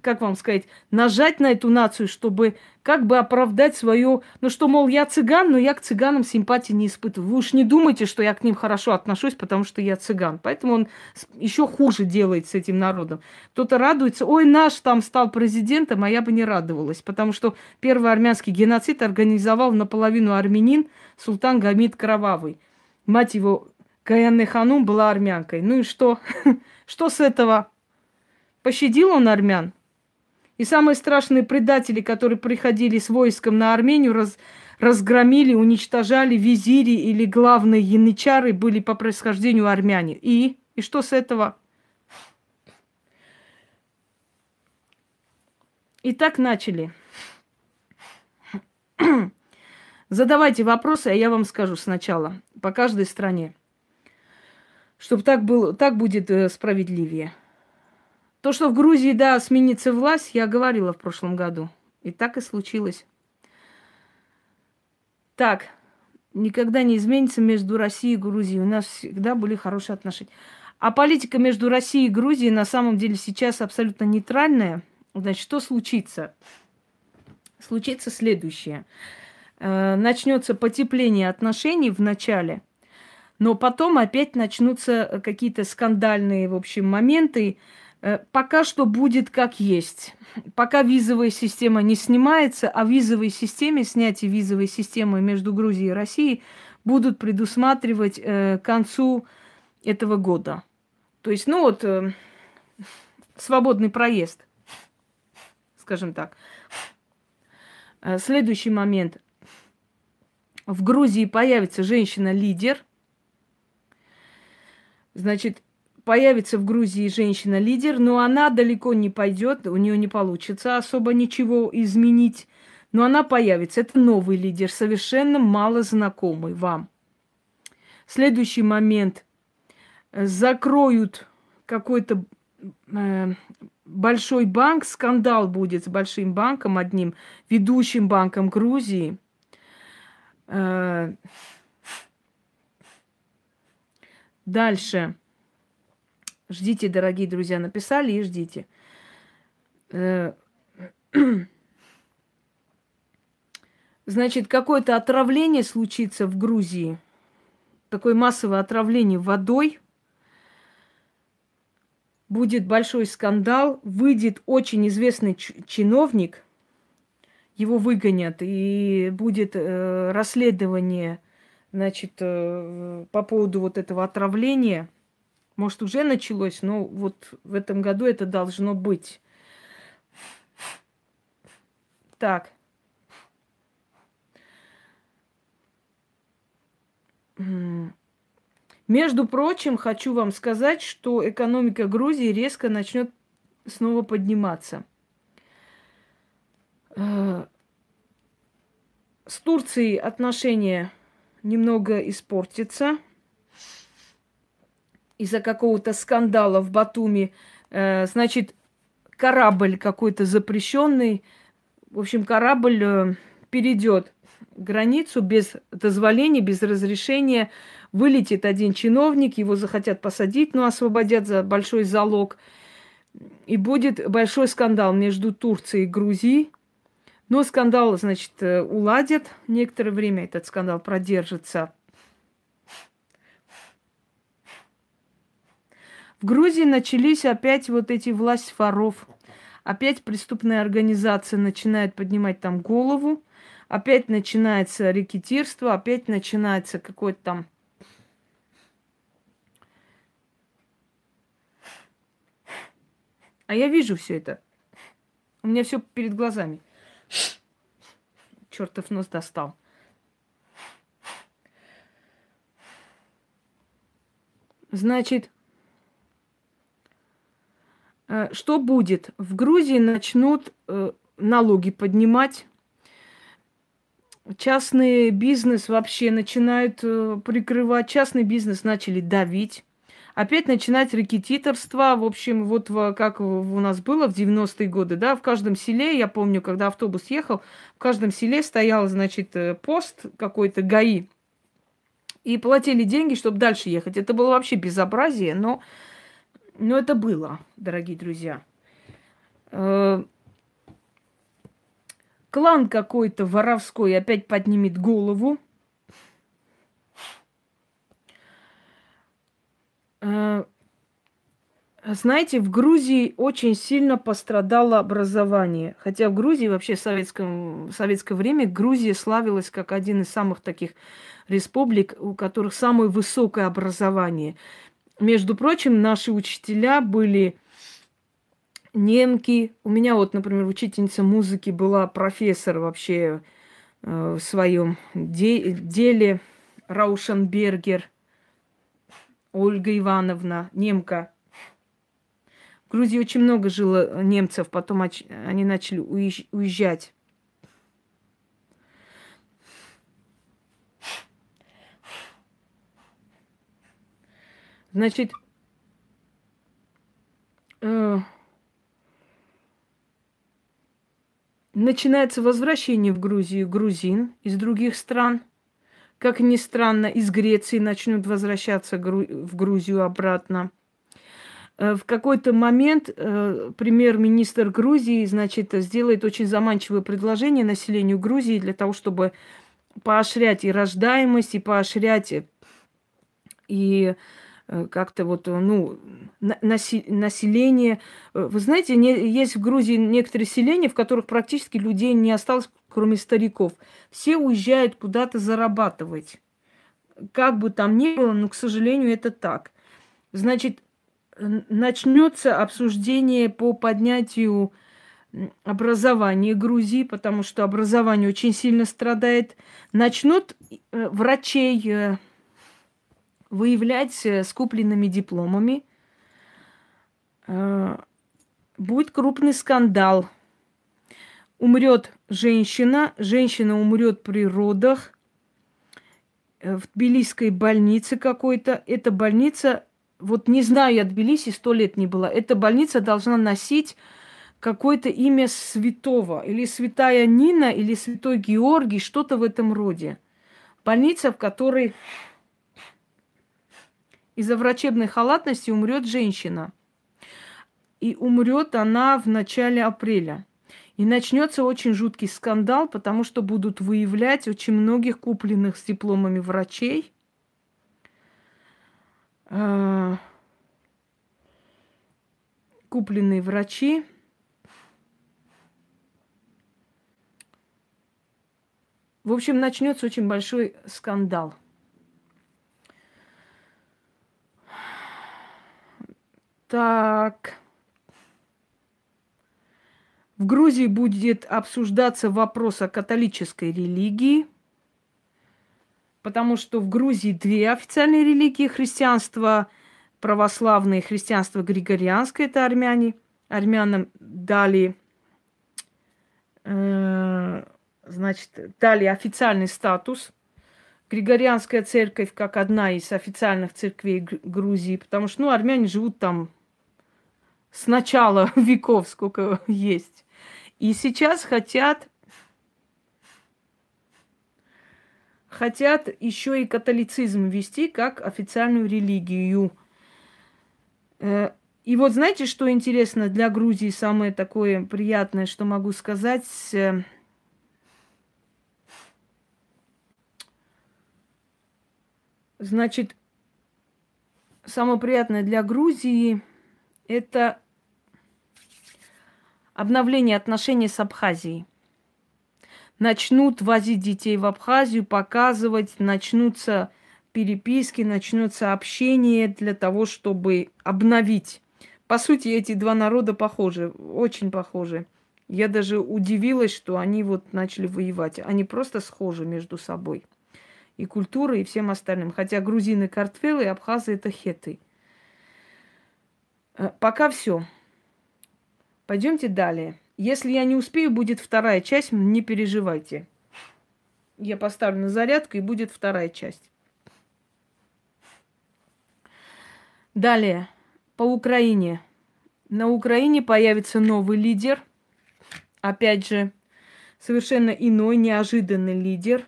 как вам сказать, нажать на эту нацию, чтобы как бы оправдать свою, ну что, мол, я цыган, но я к цыганам симпатии не испытываю. Вы уж не думайте, что я к ним хорошо отношусь, потому что я цыган. Поэтому он еще хуже делает с этим народом. Кто-то радуется, ой, наш там стал президентом, а я бы не радовалась, потому что первый армянский геноцид организовал наполовину армянин Султан Гамид Кровавый. Мать его, Гаянне Ханум была армянкой. Ну и что? <laughs> Что с этого? Пощадил он армян. И самые страшные предатели, которые приходили с войском на Армению, раз, разгромили, уничтожали визири или главные янычары были по происхождению армяне. И? И что с этого? И так начали. <clears throat> Задавайте вопросы, а я вам скажу сначала, по каждой стране. Чтобы так, было, так будет э, справедливее. То, что в Грузии, да, сменится власть, я говорила в прошлом году. И так и случилось. Так, никогда не изменится между Россией и Грузией. У нас всегда были хорошие отношения. А политика между Россией и Грузией на самом деле сейчас абсолютно нейтральная. Значит, что случится? Случится следующее. Э, начнется потепление отношений в начале, но потом опять начнутся какие-то скандальные, в общем, моменты, пока что будет как есть. Пока визовая система не снимается, а визовой системе, снятие визовой системы между Грузией и Россией будут предусматривать э, к концу этого года. То есть, ну вот, э, свободный проезд, скажем так. Э, следующий момент. В Грузии появится женщина-лидер. Значит, появится в Грузии женщина-лидер, но она далеко не пойдет, у нее не получится особо ничего изменить. Но она появится. Это новый лидер, совершенно мало знакомый вам. Следующий момент. Закроют какой-то э, большой банк, скандал будет с большим банком, одним ведущим банком Грузии. Э, дальше. Ждите, дорогие друзья, написали и ждите. Э, <clears throat> значит, какое-то отравление случится в Грузии. Такое массовое отравление водой. Будет большой скандал. Выйдет очень известный чиновник. Его выгонят. И будет э, расследование значит, э, по поводу вот этого отравления – может, уже началось, но вот в этом году это должно быть. Так. Между прочим, хочу вам сказать, что экономика Грузии резко начнет снова подниматься. Э, с Турцией отношения немного испортятся из-за какого-то скандала в Батуми, э, значит, корабль какой-то запрещенный, в общем, корабль э, перейдет границу без дозволения, без разрешения, вылетит один чиновник, его захотят посадить, но освободят за большой залог. И будет большой скандал между Турцией и Грузией. Но скандал, значит, э, уладят. Некоторое время этот скандал продержится. Грузии начались опять вот эти власть воров. Опять преступная организация начинает поднимать там голову. Опять начинается рекетирство, опять начинается какой-то там А я вижу все это. У меня все перед глазами. Чертов нос достал. Значит, что будет? В Грузии начнут э, налоги поднимать. Частный бизнес вообще начинают э, прикрывать. Частный бизнес начали давить опять начинать рекетиторство. В общем, вот как у нас было в 90-е годы, да, в каждом селе, я помню, когда автобус ехал, в каждом селе стоял, значит, э, пост какой-то ГАИ. И платили деньги, чтобы дальше ехать. Это было вообще безобразие, но, но это было, дорогие друзья. Э, клан какой-то воровской опять поднимет голову, Э, знаете, в Грузии очень сильно пострадало образование. Хотя в Грузии вообще в, советском, в советское время Грузия славилась как один из самых таких республик, у которых самое высокое образование. Между прочим, наши учителя были немки. У меня вот, например, учительница музыки была профессор вообще э, в своем де- деле Раушенбергер – Ольга Ивановна, немка. В Грузии очень много жило немцев, потом они начали уезжать. Значит, э, начинается возвращение в Грузию грузин из других стран – как ни странно, из Греции начнут возвращаться в Грузию обратно. Э, в какой-то момент э, премьер-министр Грузии, значит, сделает очень заманчивое предложение населению Грузии для того, чтобы поощрять и рождаемость, и поощрять и э, как-то вот, ну, население. Вы знаете, есть в Грузии некоторые селения, в которых практически людей не осталось, кроме стариков. Все уезжают куда-то зарабатывать. Как бы там ни было, но, к сожалению, это так. Значит, начнется обсуждение по поднятию образования Грузии, потому что образование очень сильно страдает. Начнут э, врачей э, выявлять с купленными дипломами. Э, будет крупный скандал – умрет женщина, женщина умрет при родах э, в Тбилисской больнице какой-то. Эта больница, вот не знаю, я Тбилиси сто лет не была. Эта больница должна носить какое-то имя святого, или святая Нина, или святой Георгий, что-то в этом роде. Больница, в которой из-за врачебной халатности умрет женщина. И умрет она в начале апреля. И начнется очень жуткий скандал, потому что будут выявлять очень многих купленных с дипломами врачей. А, купленные врачи. В общем, начнется очень большой скандал. Так. В Грузии будет обсуждаться вопрос о католической религии, потому что в Грузии две официальные религии христианство православное и христианство григорианское, это армяне. Армянам дали, э, значит, дали официальный статус. Григорианская церковь как одна из официальных церквей Грузии, потому что, ну, армяне живут там с начала <laughs> веков, сколько есть. И сейчас хотят, хотят еще и католицизм ввести как официальную религию. Э, и вот знаете, что интересно для Грузии, самое такое приятное, что могу сказать, э, Значит, самое приятное для Грузии – это обновление отношений с Абхазией. Начнут возить детей в Абхазию, показывать, начнутся переписки, начнутся общение для того, чтобы обновить. По сути, эти два народа похожи, очень похожи. Я даже удивилась, что они вот начали воевать. Они просто схожи между собой. И культурой, и всем остальным. Хотя грузины картфелы, абхазы это хеты. Э, пока все. Пойдемте далее. Если я не успею, будет вторая часть, не переживайте. Я поставлю на зарядку, и будет вторая часть. Далее, по Украине. На Украине появится новый лидер. Опять же, совершенно иной, неожиданный лидер.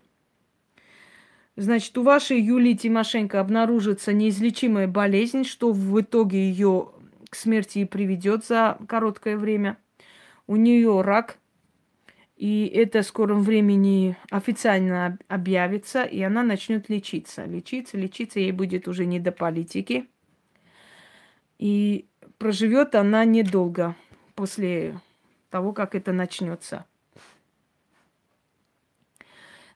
Значит, у вашей Юлии Тимошенко обнаружится неизлечимая болезнь, что в итоге ее смерти и приведет за короткое время. У нее рак, и это в скором времени официально объявится, и она начнет лечиться. Лечиться, лечиться ей будет уже не до политики. И проживет она недолго после того, как это начнется.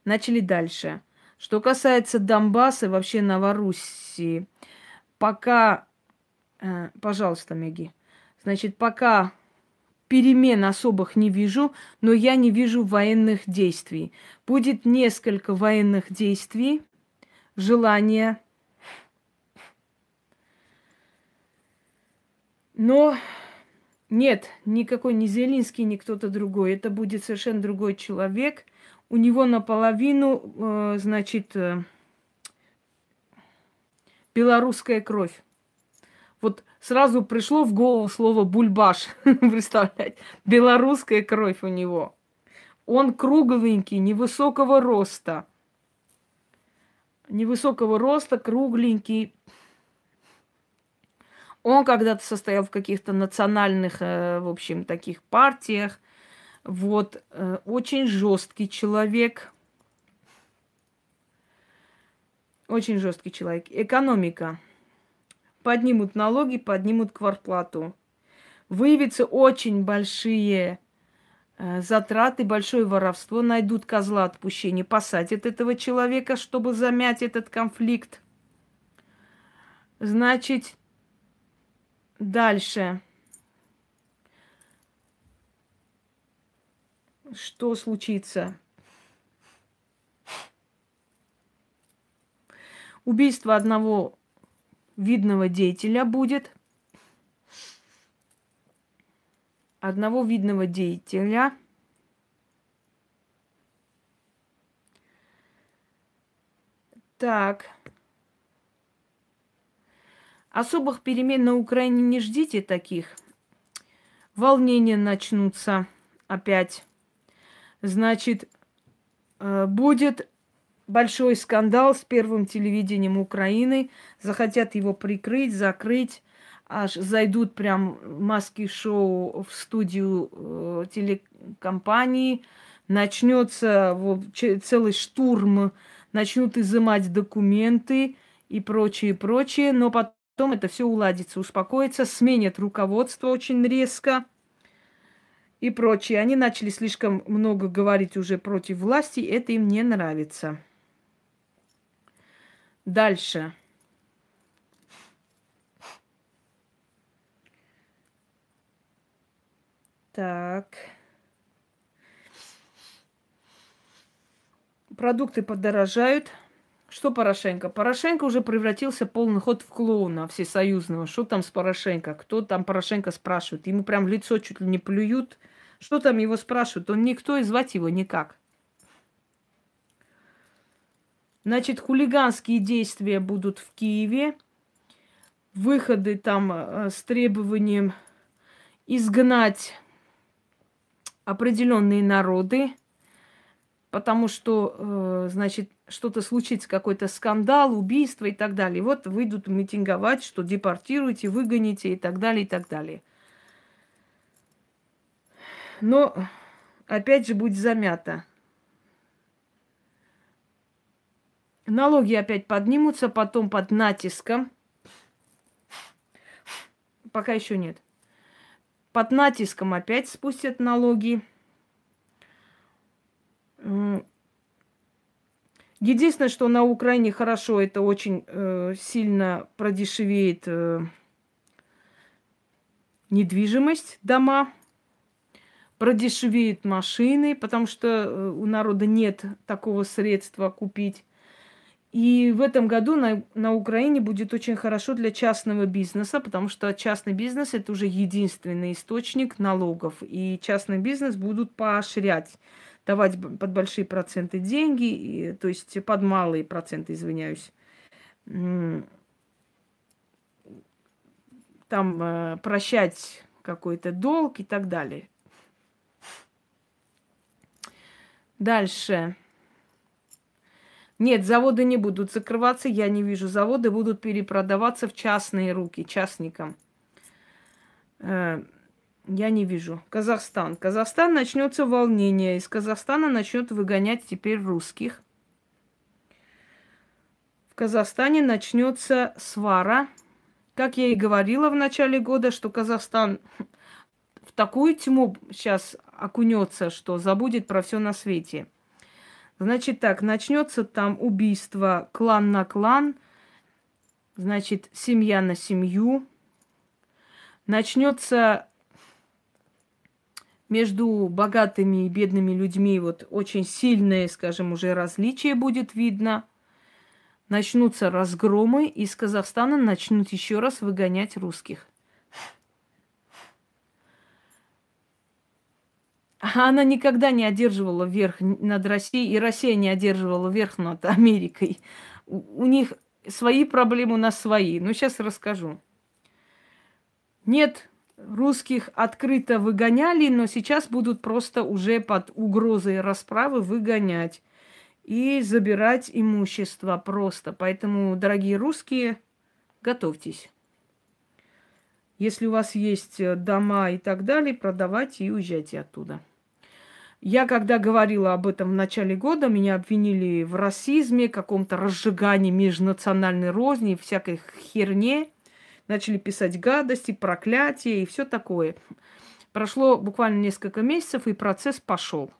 Начали дальше. Что касается Донбасса, вообще Новороссии, пока, пожалуйста, Меги, значит, пока перемен особых не вижу, но я не вижу военных действий. Будет несколько военных действий, желание Но нет, никакой не Зелинский, ни кто-то другой. Это будет совершенно другой человек. У него наполовину, э, значит, э, белорусская кровь. Вот сразу пришло в голову слово бульбаш. <laughs> Представляете? Белорусская кровь у него. Он кругленький, невысокого роста. Невысокого роста, кругленький, он когда-то состоял в каких-то национальных, э, в общем, таких партиях. Вот, э, очень жесткий человек. Очень жесткий человек. Экономика. Поднимут налоги, поднимут квартплату. Выявятся очень большие э, затраты, большое воровство. Найдут козла отпущения, посадят этого человека, чтобы замять этот конфликт. Значит, Дальше. Что случится? Убийство одного видного деятеля будет. Одного видного деятеля. Так. Особых перемен на Украине не ждите таких. Волнения начнутся опять. Значит, э, будет большой скандал с первым телевидением Украины. Захотят его прикрыть, закрыть. Аж зайдут прям маски шоу в студию э, телекомпании. Начнется вот, целый штурм, начнут изымать документы и прочее, прочее. Но потом это все уладится, успокоится, сменят руководство очень резко и прочее. Они начали слишком много говорить уже против власти, это им не нравится. Дальше. Так. Продукты подорожают. Что Порошенко? Порошенко уже превратился полный ход в клоуна всесоюзного. Что там с Порошенко? Кто там Порошенко спрашивает? Ему прям лицо чуть ли не плюют. Что там его спрашивают? Он никто и звать его никак. Значит, хулиганские действия будут в Киеве. Выходы там э, с требованием изгнать определенные народы, потому что, э, значит, что-то случится, какой-то скандал, убийство и так далее. Вот выйдут митинговать, что депортируйте, выгоните и так далее, и так далее. Но, опять же, будет замято. Налоги опять поднимутся, потом под натиском пока еще нет. Под натиском опять спустят налоги. Единственное, что на Украине хорошо, это очень э, сильно продешевеет э, недвижимость, дома, продешевеют машины, потому что э, у народа нет такого средства купить. И в этом году на, на Украине будет очень хорошо для частного бизнеса, потому что частный бизнес это уже единственный источник налогов. И частный бизнес будут поощрять, давать под большие проценты деньги, и, то есть под малые проценты, извиняюсь. Там э, прощать какой-то долг и так далее. Дальше. Нет, заводы не будут закрываться, я не вижу. Заводы будут перепродаваться в частные руки, частникам. Э, я не вижу. Казахстан. Казахстан начнется волнение. Из Казахстана начнет выгонять теперь русских. В Казахстане начнется свара. Как я и говорила в начале года, что Казахстан в такую тьму сейчас окунется, что забудет про все на свете. Значит так, начнется там убийство клан на клан, значит, семья на семью. Начнется между богатыми и бедными людьми вот очень сильное, скажем, уже различие будет видно. Начнутся разгромы, из Казахстана начнут еще раз выгонять русских. Она никогда не одерживала верх над Россией, и Россия не одерживала верх над Америкой. У, них свои проблемы, у нас свои. Ну, сейчас расскажу. Нет, русских открыто выгоняли, но сейчас будут просто уже под угрозой расправы выгонять и забирать имущество просто. Поэтому, дорогие русские, готовьтесь. Если у вас есть дома и так далее, продавайте и уезжайте оттуда. Я когда говорила об этом в начале года, меня обвинили в расизме, каком-то разжигании межнациональной розни, всякой херне. Начали писать гадости, проклятия и все такое. Прошло буквально несколько месяцев, и процесс пошел.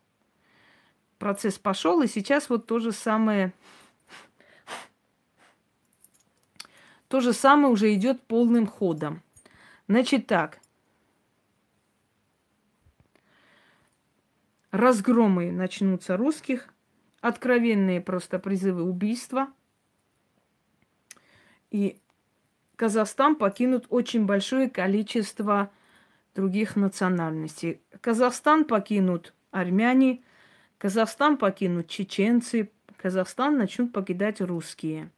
Процесс пошел, и сейчас вот то же самое то же самое уже идет полным ходом. Значит так, разгромы начнутся русских, откровенные просто призывы убийства. И Казахстан покинут очень большое количество других национальностей. Казахстан покинут армяне, Казахстан покинут чеченцы, Казахстан начнут покидать русские.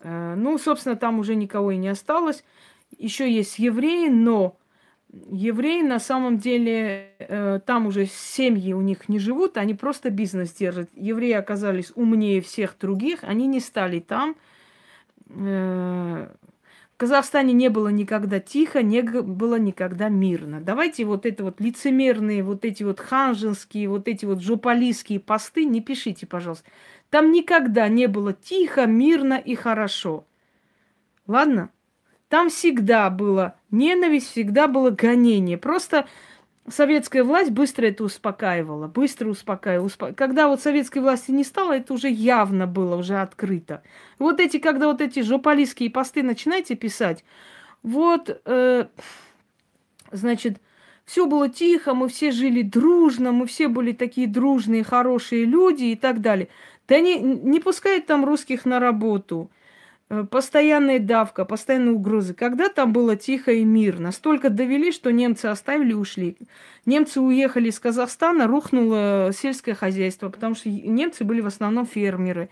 Э, ну, собственно, там уже никого и не осталось. Еще есть евреи, но евреи на самом деле э, там уже семьи у них не живут, они просто бизнес держат. Евреи оказались умнее всех других, они не стали там. Э, в Казахстане не было никогда тихо, не было никогда мирно. Давайте вот это вот лицемерные, вот эти вот ханжинские, вот эти вот жополийские посты не пишите, пожалуйста. Там никогда не было тихо, мирно и хорошо. Ладно? Там всегда было ненависть, всегда было гонение. Просто советская власть быстро это успокаивала, быстро успокаивала. Успо... Когда вот советской власти не стало, это уже явно было, уже открыто. Вот эти, когда вот эти жополистские посты начинаете писать, вот, э, значит, все было тихо, мы все жили дружно, мы все были такие дружные, хорошие люди и так далее. Да не, не пускают там русских на работу. Э, постоянная давка, постоянные угрозы. Когда там было тихо и мирно? Столько довели, что немцы оставили, ушли. Немцы уехали из Казахстана, рухнуло сельское хозяйство, потому что немцы были в основном фермеры.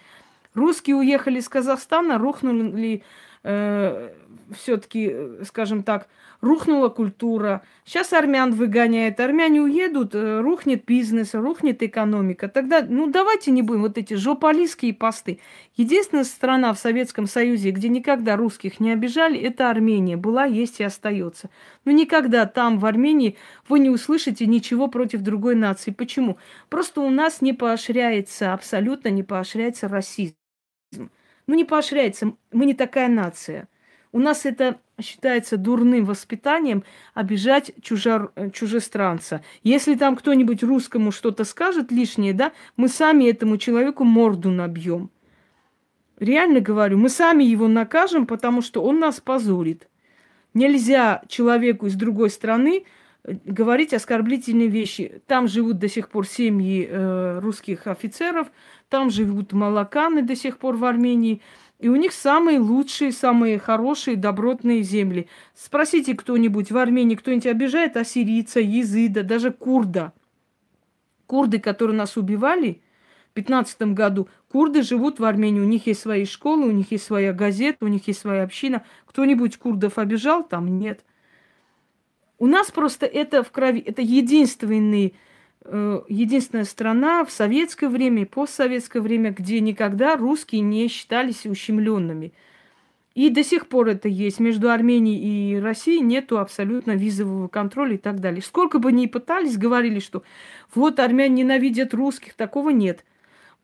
Русские уехали из Казахстана, рухнули э, все-таки, э, скажем так, рухнула культура. Сейчас армян выгоняет, армяне уедут, э, рухнет бизнес, рухнет экономика. Тогда, ну давайте не будем вот эти жополистские посты. Единственная страна в Советском Союзе, где никогда русских не обижали, это Армения. Была, есть и остается. Но никогда там, в Армении, вы не услышите ничего против другой нации. Почему? Просто у нас не поощряется, абсолютно не поощряется расизм. Ну, не поощряется. Мы не такая нация. У нас это считается дурным воспитанием обижать чужар, чужестранца. Если там кто-нибудь русскому что-то скажет лишнее, да, мы сами этому человеку морду набьем. Реально говорю, мы сами его накажем, потому что он нас позорит. Нельзя человеку из другой страны э, говорить оскорблительные вещи. Там живут до сих пор семьи э, русских офицеров, там живут малаканы до сих пор в Армении. И у них самые лучшие, самые хорошие, добротные земли. Спросите кто-нибудь в Армении, кто-нибудь обижает ассирийца, езида, даже курда. Курды, которые нас убивали в 15 году, курды живут в Армении, у них есть свои школы, у них есть своя газета, у них есть своя община. Кто-нибудь курдов обижал? Там нет. У нас просто это в крови, это единственный единственная страна в советское время и постсоветское время, где никогда русские не считались ущемленными. И до сих пор это есть. Между Арменией и Россией нету абсолютно визового контроля и так далее. Сколько бы ни пытались, говорили, что вот армяне ненавидят русских, такого нет.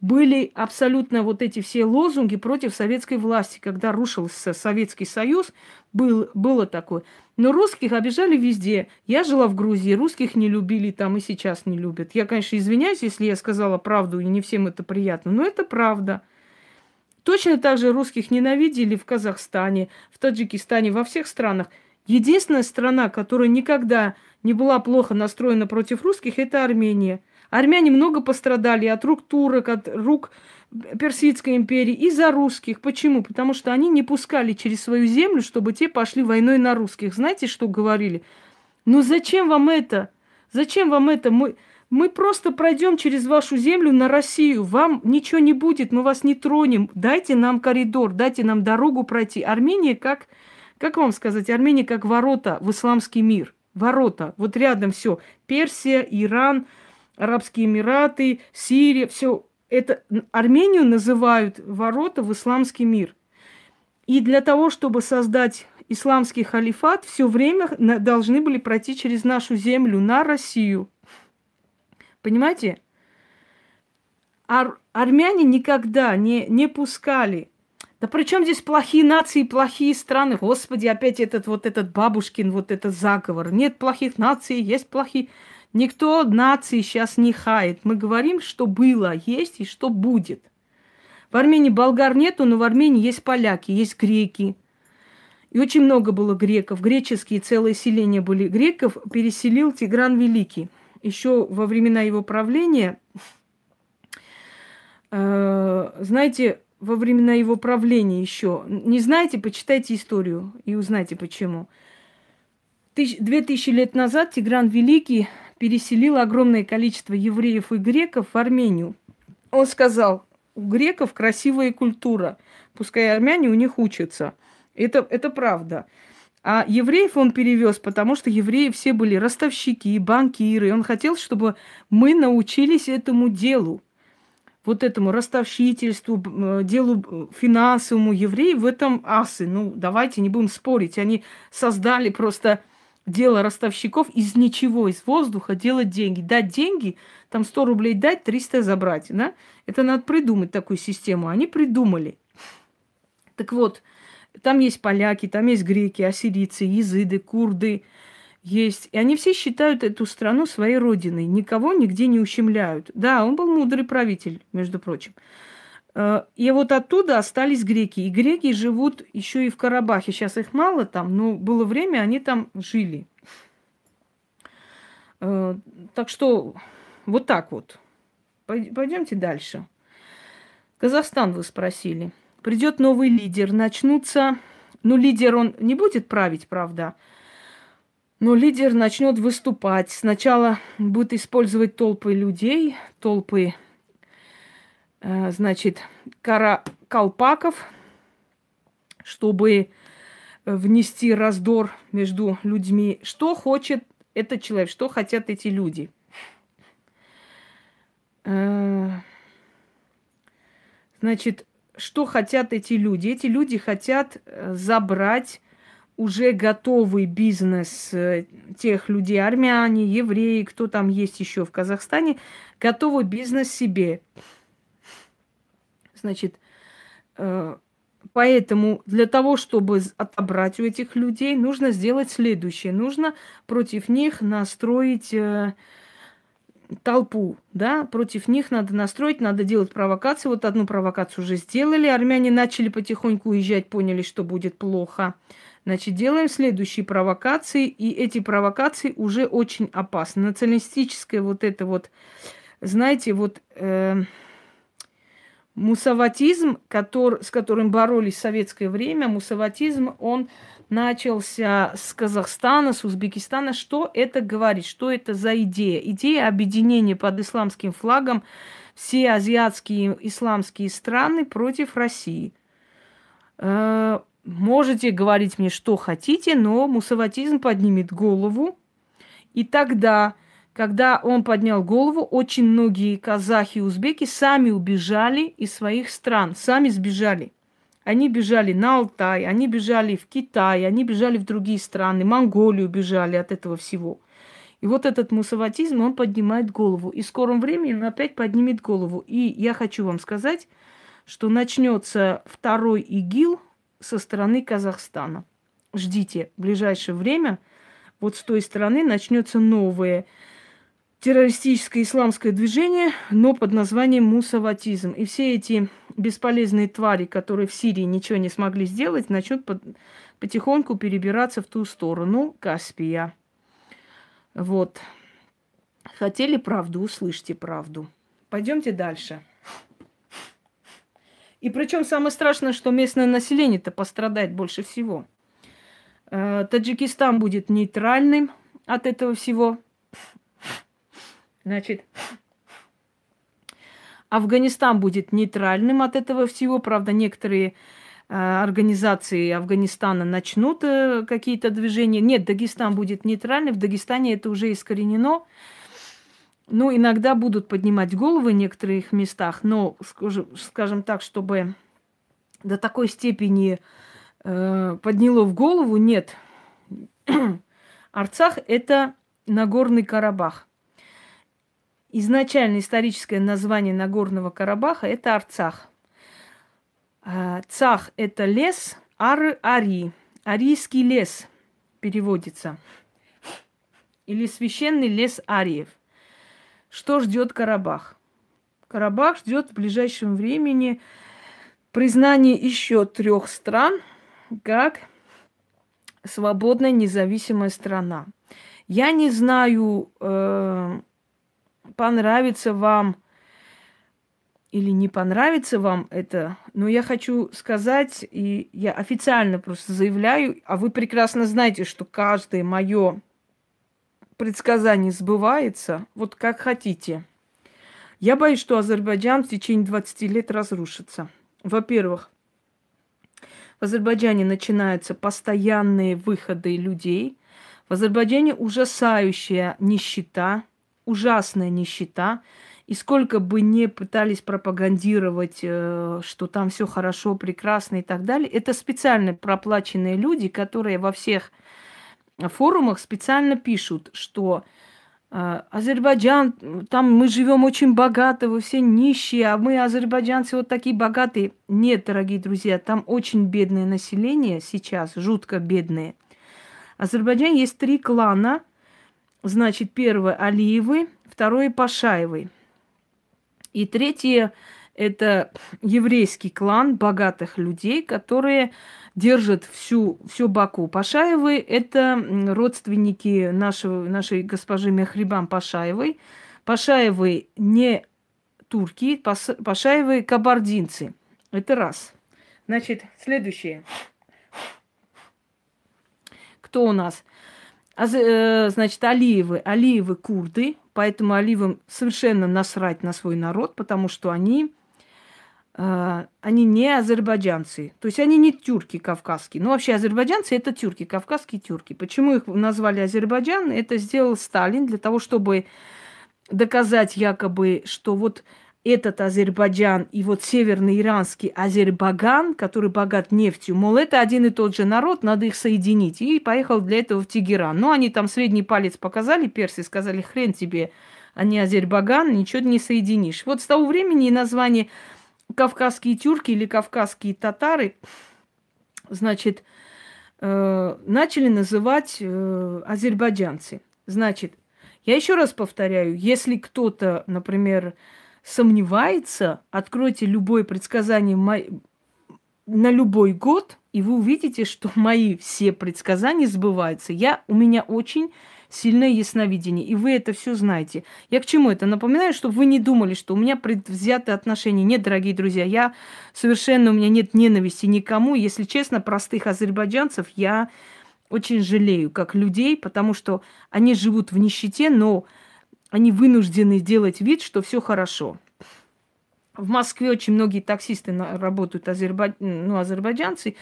Были абсолютно вот эти все лозунги против советской власти, когда рушился Советский Союз, был, было такое. Но русских обижали везде. Я жила в Грузии, русских не любили там и сейчас не любят. Я, конечно, извиняюсь, если я сказала правду, и не всем это приятно, но это правда. Точно так же русских ненавидели в Казахстане, в Таджикистане, во всех странах. Единственная страна, которая никогда не была плохо настроена против русских, это Армения. Армяне много пострадали от рук турок, от рук Персидской империи и за русских. Почему? Потому что они не пускали через свою землю, чтобы те пошли войной на русских. Знаете, что говорили? Ну зачем вам это? Зачем вам это? Мы, мы просто пройдем через вашу землю на Россию. Вам ничего не будет, мы вас не тронем. Дайте нам коридор, дайте нам дорогу пройти. Армения как, как вам сказать, Армения как ворота в исламский мир. Ворота. Вот рядом все. Персия, Иран, Арабские Эмираты, Сирия, все это Армению называют ворота в исламский мир. И для того, чтобы создать исламский халифат, все время должны были пройти через нашу землю на Россию. Понимаете? Ар- армяне никогда не, не пускали. Да при чем здесь плохие нации, плохие страны? Господи, опять этот вот этот бабушкин, вот этот заговор. Нет плохих наций, есть плохие. Никто нации сейчас не хает. Мы говорим, что было, есть и что будет. В Армении болгар нету, но в Армении есть поляки, есть греки. И очень много было греков. Греческие целые селения были греков. Переселил Тигран Великий. Еще во времена его правления, э, знаете, во времена его правления еще, не знаете, почитайте историю и узнайте почему. Две тысячи лет назад Тигран Великий переселил огромное количество евреев и греков в Армению. Он сказал, у греков красивая культура, пускай армяне у них учатся. Это, это правда. А евреев он перевез, потому что евреи все были ростовщики, банкиры. Он хотел, чтобы мы научились этому делу. Вот этому ростовщительству, э, делу финансовому евреи в этом асы. Ну, давайте не будем спорить. Они создали просто дело ростовщиков из ничего, из воздуха делать деньги. Дать деньги, там 100 рублей дать, 300 забрать. Да? Это надо придумать такую систему. Они придумали. Так вот, там есть поляки, там есть греки, ассирийцы, языды, курды есть. И они все считают эту страну своей родиной. Никого нигде не ущемляют. Да, он был мудрый правитель, между прочим. Э, и вот оттуда остались греки. И греки живут еще и в Карабахе. Сейчас их мало там, но было время, они там жили. Э, так что вот так вот. Пойдемте дальше. Казахстан вы спросили. Придет новый лидер, начнутся... Ну, лидер он не будет править, правда. Но лидер начнет выступать. Сначала будет использовать толпы людей, толпы значит, кара колпаков, чтобы внести раздор между людьми. Что хочет этот человек, что хотят эти люди. Э, значит, что хотят эти люди? Эти люди хотят э, забрать уже готовый бизнес тех людей, армяне, евреи, кто там есть еще в Казахстане, готовый бизнес себе значит, э, Поэтому для того, чтобы отобрать у этих людей, нужно сделать следующее. Нужно против них настроить э, толпу, да, против них надо настроить, надо делать провокации. Вот одну провокацию уже сделали, армяне начали потихоньку уезжать, поняли, что будет плохо. Значит, делаем следующие провокации, и эти провокации уже очень опасны. Националистическое вот это вот, знаете, вот э, мусаватизм, который, с которым боролись в советское время, мусаватизм, он начался с Казахстана, с Узбекистана. Что это говорит? Что это за идея? Идея объединения под исламским флагом все азиатские исламские страны против России. Э, можете говорить мне, что хотите, но мусаватизм поднимет голову, и тогда, когда он поднял голову, очень многие казахи и узбеки сами убежали из своих стран, сами сбежали. Они бежали на Алтай, они бежали в Китай, они бежали в другие страны, Монголию бежали от этого всего. И вот этот мусаватизм, он поднимает голову. И в скором времени он опять поднимет голову. И я хочу вам сказать, что начнется второй ИГИЛ со стороны Казахстана. Ждите, в ближайшее время вот с той стороны начнется новое террористическое исламское движение, но под названием мусаватизм. И все эти бесполезные твари, которые в Сирии ничего не смогли сделать, начнут под, потихоньку перебираться в ту сторону Каспия. Вот. Хотели правду, услышьте правду. Пойдемте дальше. И причем самое страшное, что местное население-то пострадает больше всего. Э, Таджикистан будет нейтральным от этого всего. Значит, Афганистан будет нейтральным от этого всего. Правда, некоторые э, организации Афганистана начнут э, какие-то движения. Нет, Дагестан будет нейтральным. В Дагестане это уже искоренено. Ну, иногда будут поднимать головы в некоторых местах, но, скажем так, чтобы до такой степени э, подняло в голову, нет. <clears throat> Арцах – это Нагорный Карабах. Изначально историческое название Нагорного Карабаха – это Арцах. А, цах – это лес, ар – ари. Арийский лес переводится. Или священный лес ариев – что ждет Карабах? Карабах ждет в ближайшем времени признание еще трех стран как свободная независимая страна. Я не знаю, э, понравится вам или не понравится вам это, но я хочу сказать, и я официально просто заявляю, а вы прекрасно знаете, что каждое мое предсказание сбывается, вот как хотите. Я боюсь, что Азербайджан в течение 20 лет разрушится. Во-первых, в Азербайджане начинаются постоянные выходы людей. В Азербайджане ужасающая нищета, ужасная нищета. И сколько бы не пытались пропагандировать, э, что там все хорошо, прекрасно и так далее, это специально проплаченные люди, которые во всех форумах специально пишут, что э, Азербайджан, там мы живем очень богато, вы все нищие, а мы, азербайджанцы, вот такие богатые. Нет, дорогие друзья, там очень бедное население сейчас, жутко бедное. В Азербайджане есть три клана. Значит, первое Алиевы, второе Пашаевы. И третье это еврейский клан богатых людей, которые держат всю, всю Баку. Пашаевы – это родственники нашего, нашей госпожи Мехрибан Пашаевой. Пашаевы не турки, Пашаевы – кабардинцы. Это раз. Значит, следующее. Кто у нас? А, э, значит, Алиевы. Алиевы курды, поэтому Алиевым совершенно насрать на свой народ, потому что они а, они не азербайджанцы. То есть они не тюрки кавказские. Ну, вообще азербайджанцы это тюрки, кавказские тюрки. Почему их назвали Азербайджан? Это сделал Сталин для того, чтобы доказать якобы, что вот этот Азербайджан и вот северный иранский Азербайджан, который богат нефтью, мол, это один и тот же народ, надо их соединить. И поехал для этого в Тегеран. Ну, они там средний палец показали, персы, сказали, хрен тебе, а не Азербайджан, ничего не соединишь. Вот с того времени название кавказские тюрки или кавказские татары, значит, э, начали называть э, азербайджанцы. Значит, я еще раз повторяю, если кто-то, например, сомневается, откройте любое предсказание на любой год, и вы увидите, что <laughs> мои все предсказания сбываются. Я, у меня очень сильное ясновидение, и вы это все знаете. Я к чему это? Напоминаю, чтобы вы не думали, что у меня предвзятые отношения. Нет, дорогие друзья, я совершенно, у меня нет ненависти никому. Если честно, простых азербайджанцев я очень жалею, как людей, потому что они живут в нищете, но они вынуждены делать вид, что все хорошо. В Москве очень многие таксисты работают азербай... ну, азербайджанцы.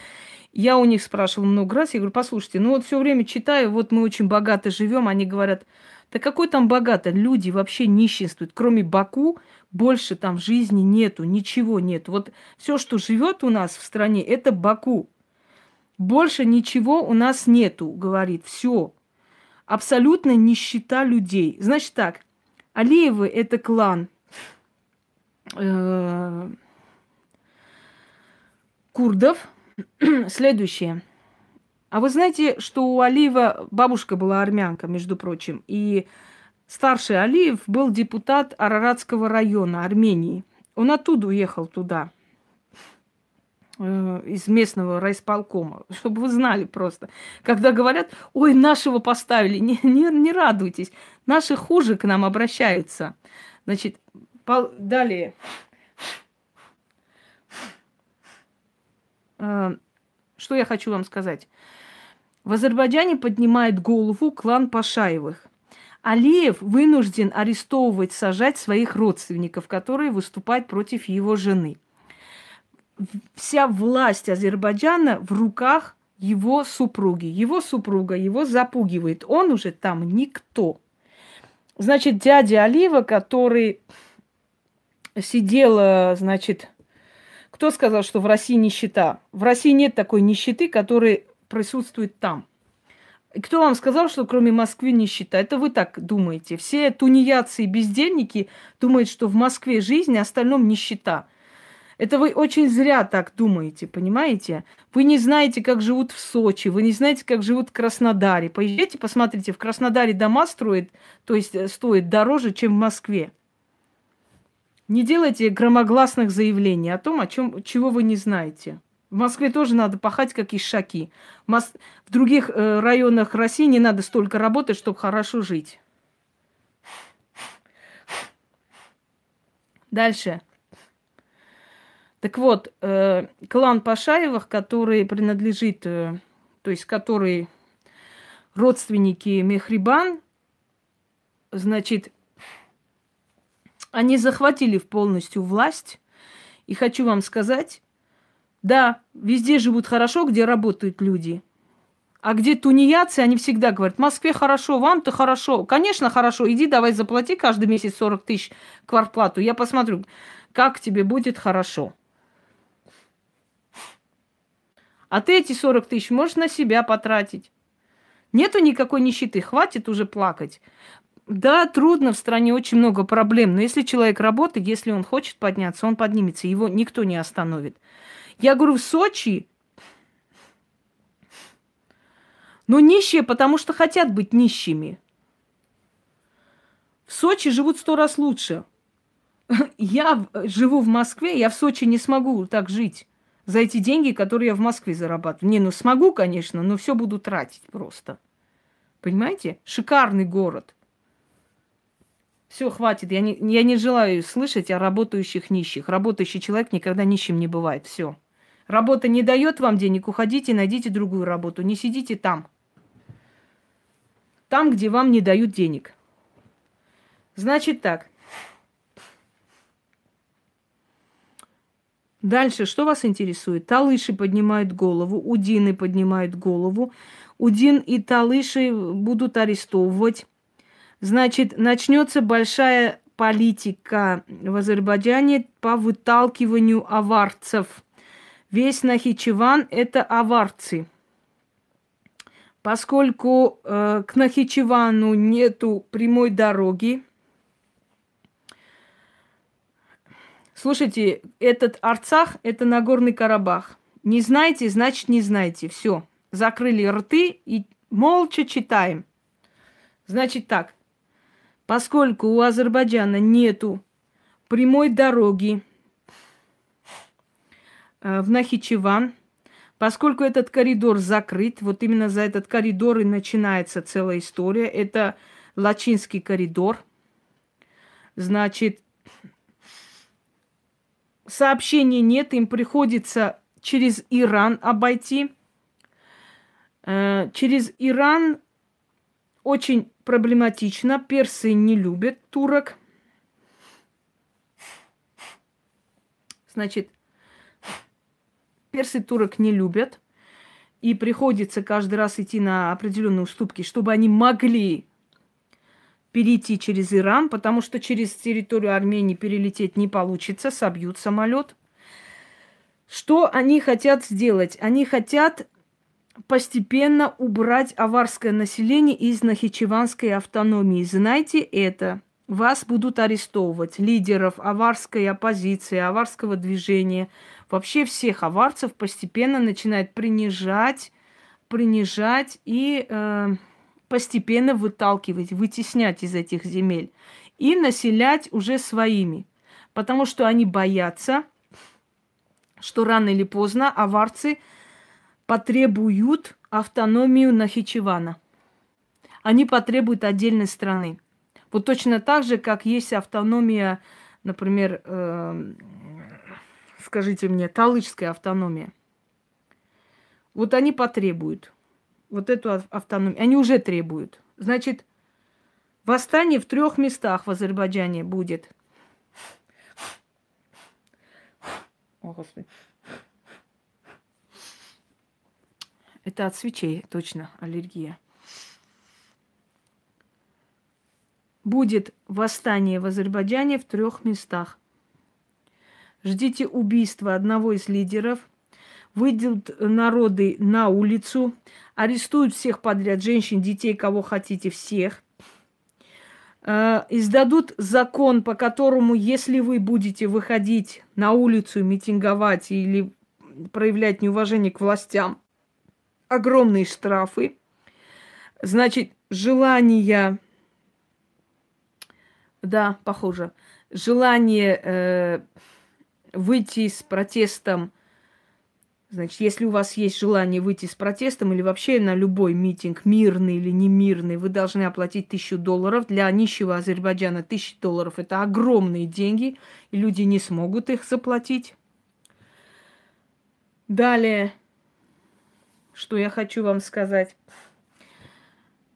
Я у них спрашивала много раз, я говорю, послушайте, ну вот все время читаю, вот мы очень богато живем, они говорят, да какой там богато, люди вообще нищенствуют, кроме Баку больше там жизни нету, ничего нету. Вот все, что живет у нас в стране, это Баку. Больше ничего у нас нету, говорит, все. Абсолютно нищета людей. Значит так, Алиевы это клан э, курдов. <clears throat> Следующее. А вы знаете, что у Алиева бабушка была армянка, между прочим, и старший Алиев был депутат Араратского района Армении. Он оттуда уехал туда, из местного райсполкома, чтобы вы знали просто. Когда говорят, ой, нашего поставили, не, не, не радуйтесь, наши хуже к нам обращаются. Значит, далее. А, что я хочу вам сказать? В Азербайджане поднимает голову клан Пашаевых. Алиев вынужден арестовывать, сажать своих родственников, которые выступают против его жены. Вся власть Азербайджана в руках его супруги. Его супруга его запугивает. Он уже там никто. Значит, дядя Алиева, который сидел, значит, кто сказал, что в России нищета? В России нет такой нищеты, которая присутствует там. И кто вам сказал, что кроме Москвы нищета? Это вы так думаете. Все тунеядцы и бездельники думают, что в Москве жизнь, а остальном нищета. Это вы очень зря так думаете, понимаете? Вы не знаете, как живут в Сочи, вы не знаете, как живут в Краснодаре. Поезжайте, посмотрите, в Краснодаре дома строят, то есть э, стоят дороже, чем в Москве. Не делайте громогласных заявлений о том, о чем, чего вы не знаете. В Москве тоже надо пахать, как ишаки. В, Мос... в других э, районах России не надо столько работать, чтобы хорошо жить. Дальше. Так вот, э, клан Пашаевых, который принадлежит, э, то есть который родственники Мехрибан, значит, они захватили полностью власть. И хочу вам сказать, да, везде живут хорошо, где работают люди. А где тунеядцы, они всегда говорят, в Москве хорошо, вам-то хорошо. Конечно, хорошо, иди давай заплати каждый месяц 40 тысяч квартплату. Я посмотрю, как тебе будет хорошо. А ты эти 40 тысяч можешь на себя потратить. Нету никакой нищеты, хватит уже плакать. Да, трудно, в стране очень много проблем, но если человек работает, если он хочет подняться, он поднимется, его никто не остановит. Я говорю, в Сочи, но нищие, потому что хотят быть нищими. В Сочи живут сто раз лучше. <laughs> Я живу в Москве, я в Сочи не смогу так жить за эти деньги, которые я в Москве зарабатываю. Не, ну смогу, конечно, но все буду тратить просто. Понимаете? Шикарный город – все, хватит. Я не, я не желаю слышать о работающих нищих. Работающий человек никогда нищим не бывает. Все. Работа не дает вам денег, уходите, найдите другую работу. Не сидите там. Там, где вам не дают денег. Значит так. Дальше, что вас интересует? Талыши поднимают голову, удины поднимают голову. Удин и талыши будут арестовывать Значит, начнется большая политика в Азербайджане по выталкиванию аварцев. Весь Нахичеван – это аварцы. Поскольку э, к Нахичевану нету прямой дороги, Слушайте, этот Арцах – это Нагорный Карабах. Не знаете, значит не знаете. Все. Закрыли рты и молча читаем. Значит так. Поскольку у Азербайджана нету прямой дороги э, в Нахичеван, поскольку этот коридор закрыт, вот именно за этот коридор и начинается целая история. Это Лачинский коридор. Значит, сообщений нет, им приходится через Иран обойти. Э, через Иран очень проблематично. Персы не любят турок. Значит, персы турок не любят. И приходится каждый раз идти на определенные уступки, чтобы они могли перейти через Иран, потому что через территорию Армении перелететь не получится, собьют самолет. Что они хотят сделать? Они хотят постепенно убрать аварское население из Нахичеванской автономии. Знаете это? Вас будут арестовывать, лидеров аварской оппозиции, аварского движения. Вообще всех аварцев постепенно начинают принижать, принижать и... Э, постепенно выталкивать, вытеснять из этих земель и населять уже своими. Потому что они боятся, что рано или поздно аварцы потребуют автономию Нахичевана. Они потребуют отдельной страны. Вот точно так же, как есть автономия, например, э, скажите мне, Талышская автономия. Вот они потребуют вот эту автономию. Они уже требуют. Значит, восстание в трех местах в Азербайджане будет. О, Господи. Это от свечей, точно, аллергия. Будет восстание в Азербайджане в трех местах. Ждите убийства одного из лидеров – выйдут народы на улицу, арестуют всех подряд, женщин, детей, кого хотите, всех. Э, издадут закон, по которому, если вы будете выходить на улицу, митинговать или проявлять неуважение к властям, огромные штрафы. Значит, желание, да, похоже, желание э, выйти с протестом Значит, если у вас есть желание выйти с протестом или вообще на любой митинг, мирный или не мирный, вы должны оплатить тысячу долларов. Для нищего Азербайджана тысяча долларов – это огромные деньги, и люди не смогут их заплатить. Далее, что я хочу вам сказать.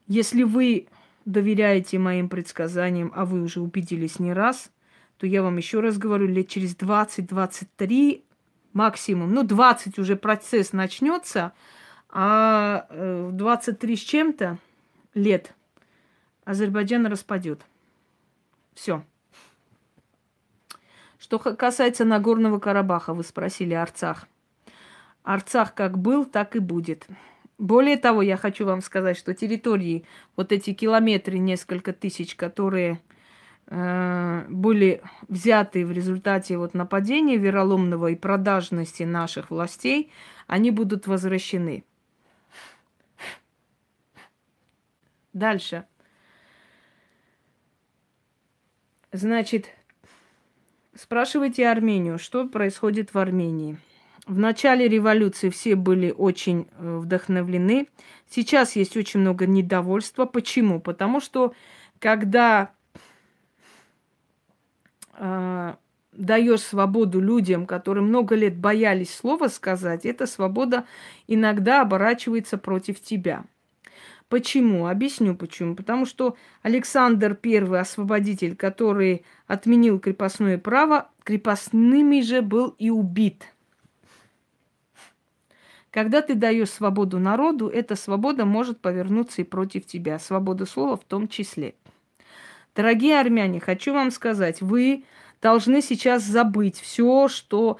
Если вы доверяете моим предсказаниям, а вы уже убедились не раз, то я вам еще раз говорю, лет через 20-23 максимум. Ну, 20 уже процесс начнется, а в 23 с чем-то лет Азербайджан распадет. Все. Что касается Нагорного Карабаха, вы спросили Арцах. Арцах как был, так и будет. Более того, я хочу вам сказать, что территории, вот эти километры, несколько тысяч, которые Э, были взяты в результате вот нападения вероломного и продажности наших властей, они будут возвращены. Дальше. Значит, спрашивайте Армению, что происходит в Армении. В начале революции все были очень э, вдохновлены. Сейчас есть очень много недовольства. Почему? Потому что когда э, даешь свободу людям, которые много лет боялись слова сказать, эта свобода иногда оборачивается против тебя. Почему? Объясню почему. Потому что Александр I, освободитель, который отменил крепостное право, крепостными же был и убит. Когда ты даешь свободу народу, эта свобода может повернуться и против тебя. Свобода слова в том числе. Дорогие армяне, хочу вам сказать, вы должны сейчас забыть все, что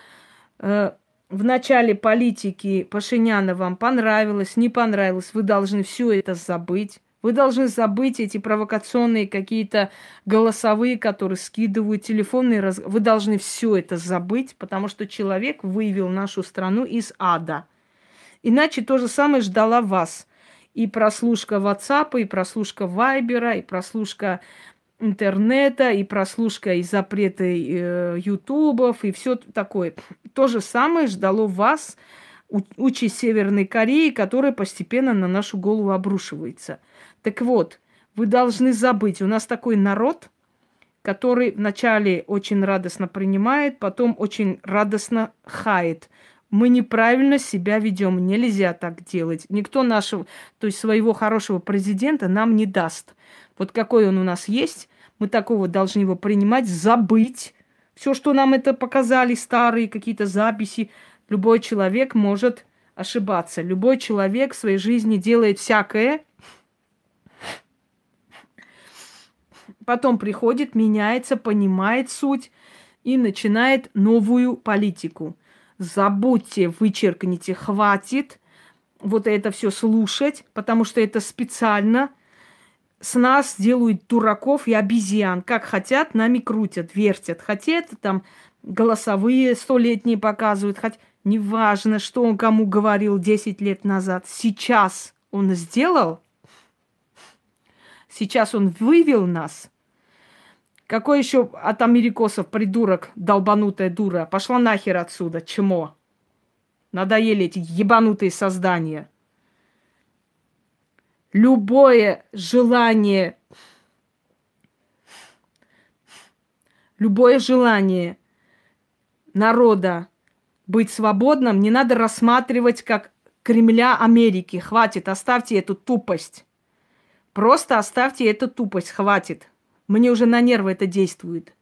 э, в начале политики Пашиняна вам понравилось, не понравилось. Вы должны все это забыть. Вы должны забыть эти провокационные какие-то голосовые, которые скидывают, телефонные раз... Вы должны все это забыть, потому что человек вывел нашу страну из ада. Иначе то же самое ждала вас. И прослушка WhatsApp, и прослушка Вайбера, и прослушка интернета, и прослушка и запреты э, ютубов, и все такое. То же самое ждало вас, участь Северной Кореи, которая постепенно на нашу голову обрушивается. Так вот, вы должны забыть, у нас такой народ, который вначале очень радостно принимает, потом очень радостно хает. Мы неправильно себя ведем, нельзя так делать. Никто нашего, то есть своего хорошего президента нам не даст. Вот какой он у нас есть, мы такого должны его принимать, забыть. Все, что нам это показали, старые какие-то записи, любой человек может ошибаться. Любой человек в своей жизни делает всякое, потом приходит, меняется, понимает суть и начинает новую политику. Забудьте, вычеркните, хватит вот это все слушать, потому что это специально с нас делают дураков и обезьян. Как хотят, нами крутят, вертят. Хотят там голосовые столетние показывают. Хоть неважно, что он кому говорил 10 лет назад. Сейчас он сделал. Сейчас он вывел нас. Какой еще от америкосов придурок, долбанутая дура? Пошла нахер отсюда, чмо. Надоели эти ебанутые создания любое желание, любое желание народа быть свободным не надо рассматривать как Кремля Америки. Хватит, оставьте эту тупость. Просто оставьте эту тупость, хватит. Мне уже на нервы это действует.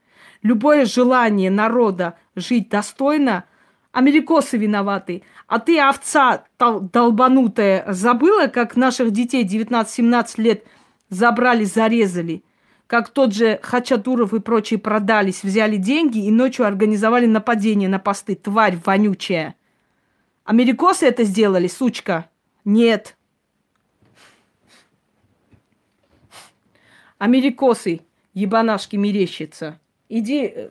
Любое желание народа жить достойно – Америкосы виноваты. А ты, овца долбанутая, забыла, как наших детей 19-17 лет забрали, зарезали? Как тот же Хачатуров и прочие продались, взяли деньги и ночью организовали нападение на посты. Тварь вонючая. Америкосы это сделали, сучка? Нет. Америкосы, ебанашки мерещится. Иди э,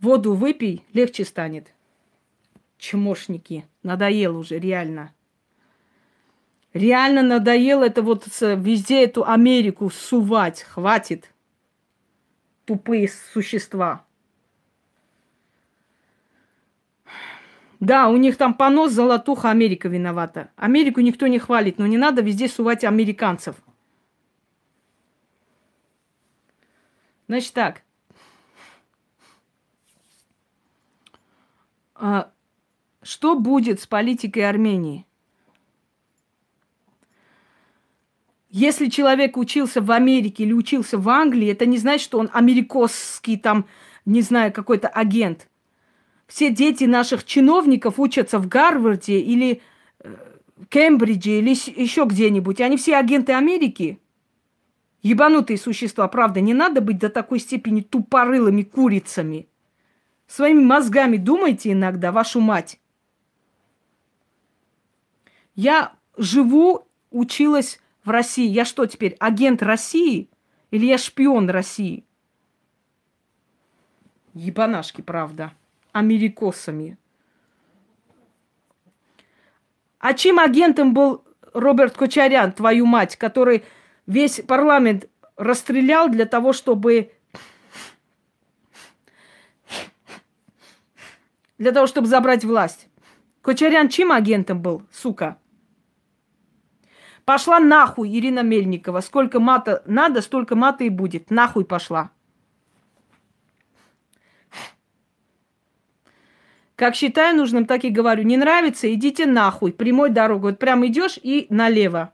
воду выпей, легче станет чмошники. Надоело уже, реально. Реально надоело это вот везде эту Америку сувать. Хватит. Тупые существа. Да, у них там понос, золотуха, Америка виновата. Америку никто не хвалит, но не надо везде сувать американцев. Значит так. А, что будет с политикой Армении? Если человек учился в Америке или учился в Англии, это не значит, что он америкосский там, не знаю, какой-то агент. Все дети наших чиновников учатся в Гарварде или э, Кембридже или еще где-нибудь. Они все агенты Америки. Ебанутые существа, правда, не надо быть до такой степени тупорылыми курицами. Своими мозгами думайте иногда, вашу мать. Я живу, училась в России. Я что теперь, агент России? Или я шпион России? Ебанашки, правда. Америкосами. А чем агентом был Роберт Кочарян, твою мать, который весь парламент расстрелял для того, чтобы для того, чтобы забрать власть. Кочарян чем агентом был, сука? Пошла нахуй, Ирина Мельникова. Сколько мата надо, столько мата и будет. Нахуй пошла. Как считаю нужным, так и говорю. Не нравится, идите нахуй. Прямой дорогой. Вот прям идешь и налево.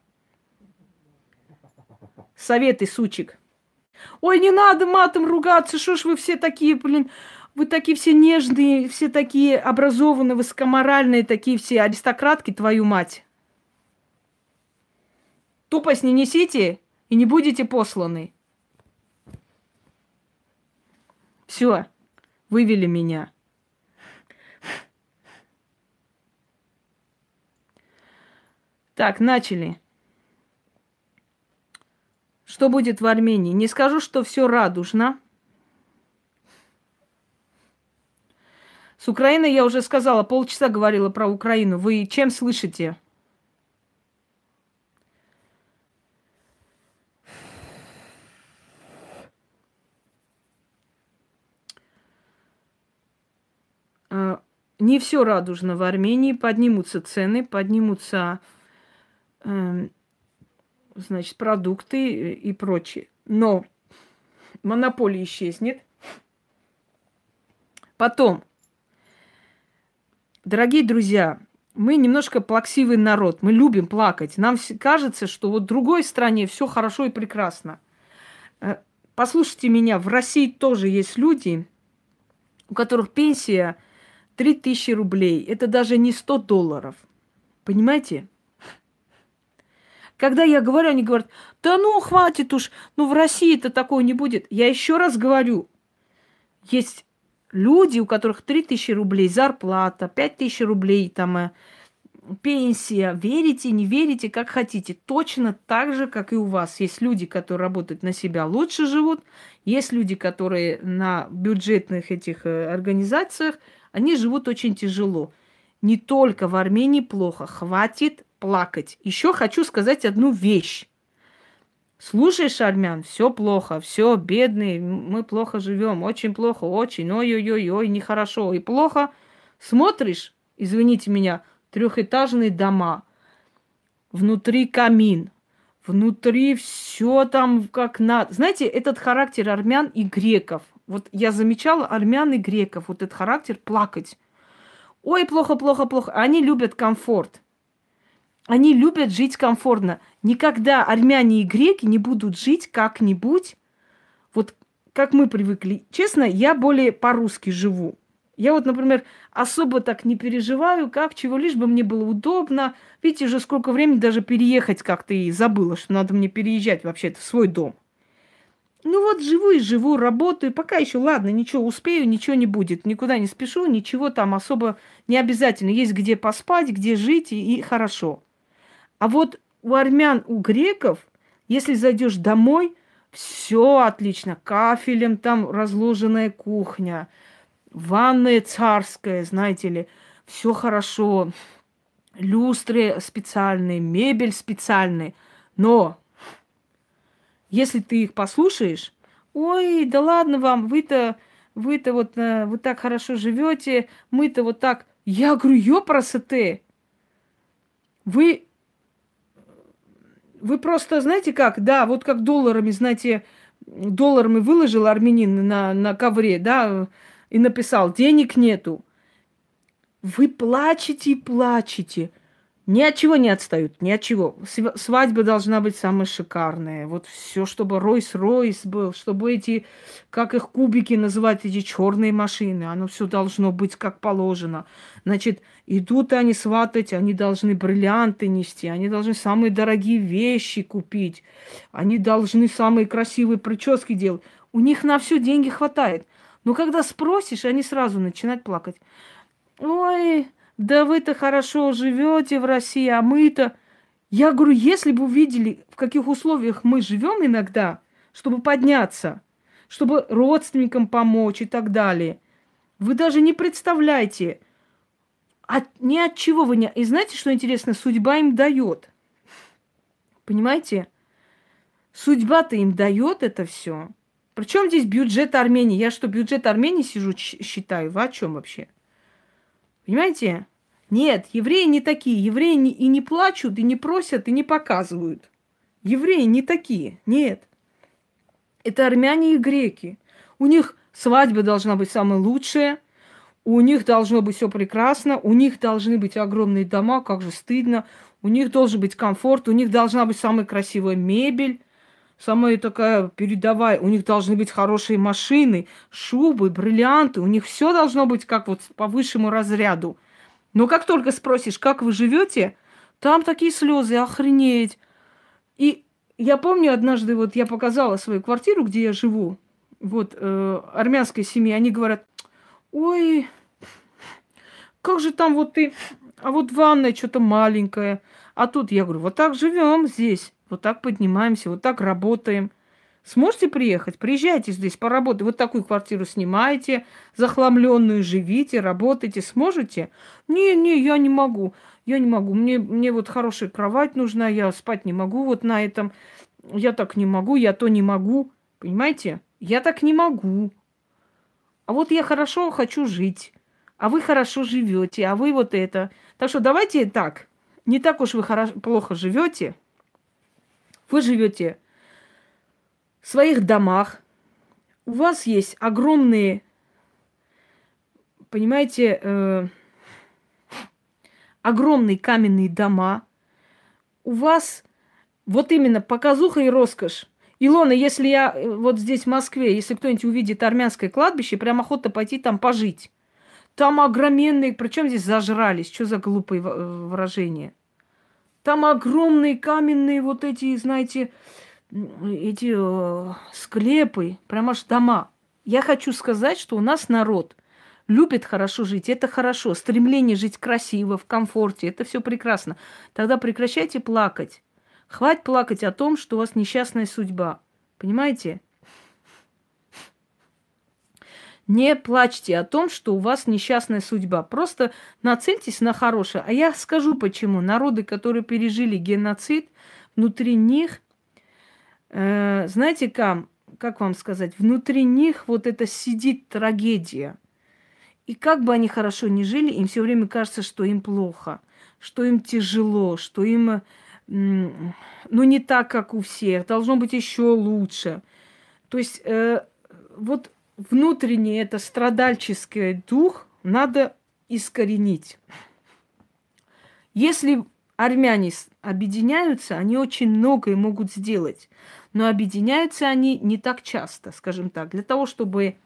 Советы, сучек. Ой, не надо матом ругаться. Что ж вы все такие, блин, вы такие все нежные, все такие образованные, высокоморальные, такие все аристократки, твою мать. Тупость не несите и не будете посланы. Все, вывели меня. Так, начали. Что будет в Армении? Не скажу, что все радужно. С Украиной я уже сказала, полчаса говорила про Украину. Вы чем слышите? А, не все радужно в Армении. Поднимутся цены, поднимутся э, значит, продукты и прочее. Но монополия исчезнет. Потом, дорогие друзья, мы немножко плаксивый народ, мы любим плакать. Нам кажется, что вот в другой стране все хорошо и прекрасно. Э, послушайте меня, в России тоже есть люди, у которых пенсия 3000 рублей. Это даже не 100 долларов. Понимаете? Когда я говорю, они говорят, да ну хватит уж, ну в России-то такого не будет. Я еще раз говорю, есть люди, у которых 3000 рублей зарплата, 5000 рублей там э, пенсия. Верите, не верите, как хотите. Точно так же, как и у вас. Есть люди, которые работают на себя, лучше живут. Есть люди, которые на бюджетных этих э, организациях, они живут очень тяжело. Не только в Армении плохо. Хватит плакать. Еще хочу сказать одну вещь. Слушаешь, армян, все плохо, все бедные, мы плохо живем, очень плохо, очень, ой-ой-ой, нехорошо и плохо. Смотришь, извините меня, трехэтажные дома, внутри камин, внутри все там как надо. Знаете, этот характер армян и греков. Вот я замечала армян и греков, вот этот характер плакать. Ой, плохо, плохо, плохо. Они любят комфорт. Они любят жить комфортно. Никогда армяне и греки не будут жить как-нибудь, вот как мы привыкли. Честно, я более по-русски живу. Я вот, например, особо так не переживаю, как чего, лишь бы мне было удобно. Видите, уже сколько времени даже переехать как-то и забыла, что надо мне переезжать вообще-то в свой дом. Ну вот живу и живу, работаю, пока еще, ладно, ничего, успею, ничего не будет, никуда не спешу, ничего там особо не обязательно. Есть где поспать, где жить, и, и хорошо. А вот у армян, у греков, если зайдешь домой, все отлично. Кафелем там разложенная кухня, ванная царская, знаете ли, все хорошо. Люстры специальные, мебель специальная. Но если ты их послушаешь, ой, да ладно вам, вы-то, вы-то вот э, вы так хорошо живете, мы-то вот так. Я говорю, ёпросоте, вы вы просто знаете как, да, вот как долларами, знаете, долларами выложил армянин на, на ковре, да, и написал, денег нету. Вы плачете и плачете. Ни от чего не отстают, ни от чего. Свадьба должна быть самая шикарная. Вот все, чтобы Ройс-Ройс был, чтобы эти, как их кубики называют, эти черные машины, оно все должно быть как положено. Значит, идут они сватать, они должны бриллианты нести, они должны самые дорогие вещи купить, они должны самые красивые прически делать. У них на все деньги хватает. Но когда спросишь, они сразу начинают плакать. Ой, да вы-то хорошо живете в России, а мы-то... Я говорю, если бы увидели, в каких условиях мы живем иногда, чтобы подняться, чтобы родственникам помочь и так далее, вы даже не представляете, от, ни от чего вы не... И знаете, что интересно? Судьба им дает. Понимаете? Судьба-то им дает это все. Причем здесь бюджет Армении? Я что, бюджет Армении сижу, считаю? Вы о чем вообще? Понимаете? Нет, евреи не такие. Евреи не, и не плачут, и не просят, и не показывают. Евреи не такие. Нет. Это армяне и греки. У них свадьба должна быть самая лучшая. У них должно быть все прекрасно. У них должны быть огромные дома. Как же стыдно. У них должен быть комфорт. У них должна быть самая красивая мебель самая такая передовая. У них должны быть хорошие машины, шубы, бриллианты. У них все должно быть как вот по высшему разряду. Но как только спросишь, как вы живете, там такие слезы, охренеть. И я помню однажды, вот я показала свою квартиру, где я живу, вот э, армянской семьи, они говорят, ой, как же там вот ты, а вот ванная что-то маленькая. А тут я говорю, вот так живем здесь. Вот так поднимаемся, вот так работаем. Сможете приехать? Приезжайте здесь, поработайте. Вот такую квартиру снимаете, захламленную, живите, работайте. Сможете? Не, не, я не могу. Я не могу. Мне, мне вот хорошая кровать нужна, я спать не могу вот на этом. Я так не могу, я то не могу. Понимаете? Я так не могу. А вот я хорошо хочу жить. А вы хорошо живете, а вы вот это. Так что давайте так. Не так уж вы хорошо, плохо живете. Вы живете в своих домах, у вас есть огромные, понимаете, э, огромные каменные дома, у вас вот именно показуха и роскошь. Илона, если я э, вот здесь в Москве, если кто-нибудь увидит армянское кладбище, прям охота пойти там пожить. Там огроменные, причем здесь зажрались, что за глупые э, выражения. Там огромные каменные вот эти, знаете, эти э, склепы, прямо аж дома. Я хочу сказать, что у нас народ любит хорошо жить, это хорошо. Стремление жить красиво, в комфорте, это все прекрасно. Тогда прекращайте плакать. Хватит плакать о том, что у вас несчастная судьба. Понимаете? Не плачьте о том, что у вас несчастная судьба. Просто нацельтесь на хорошее. А я скажу почему. Народы, которые пережили геноцид, внутри них Э, знаете, как, как вам сказать, внутри них вот это сидит трагедия. И как бы они хорошо ни жили, им все время кажется, что им плохо, что им тяжело, что им, ну, не так, как у всех, должно быть еще лучше. То есть э, вот внутренний это страдальческий дух надо искоренить. Если армяне объединяются, они очень многое могут сделать. Но объединяются они не так часто, скажем так. Для того, чтобы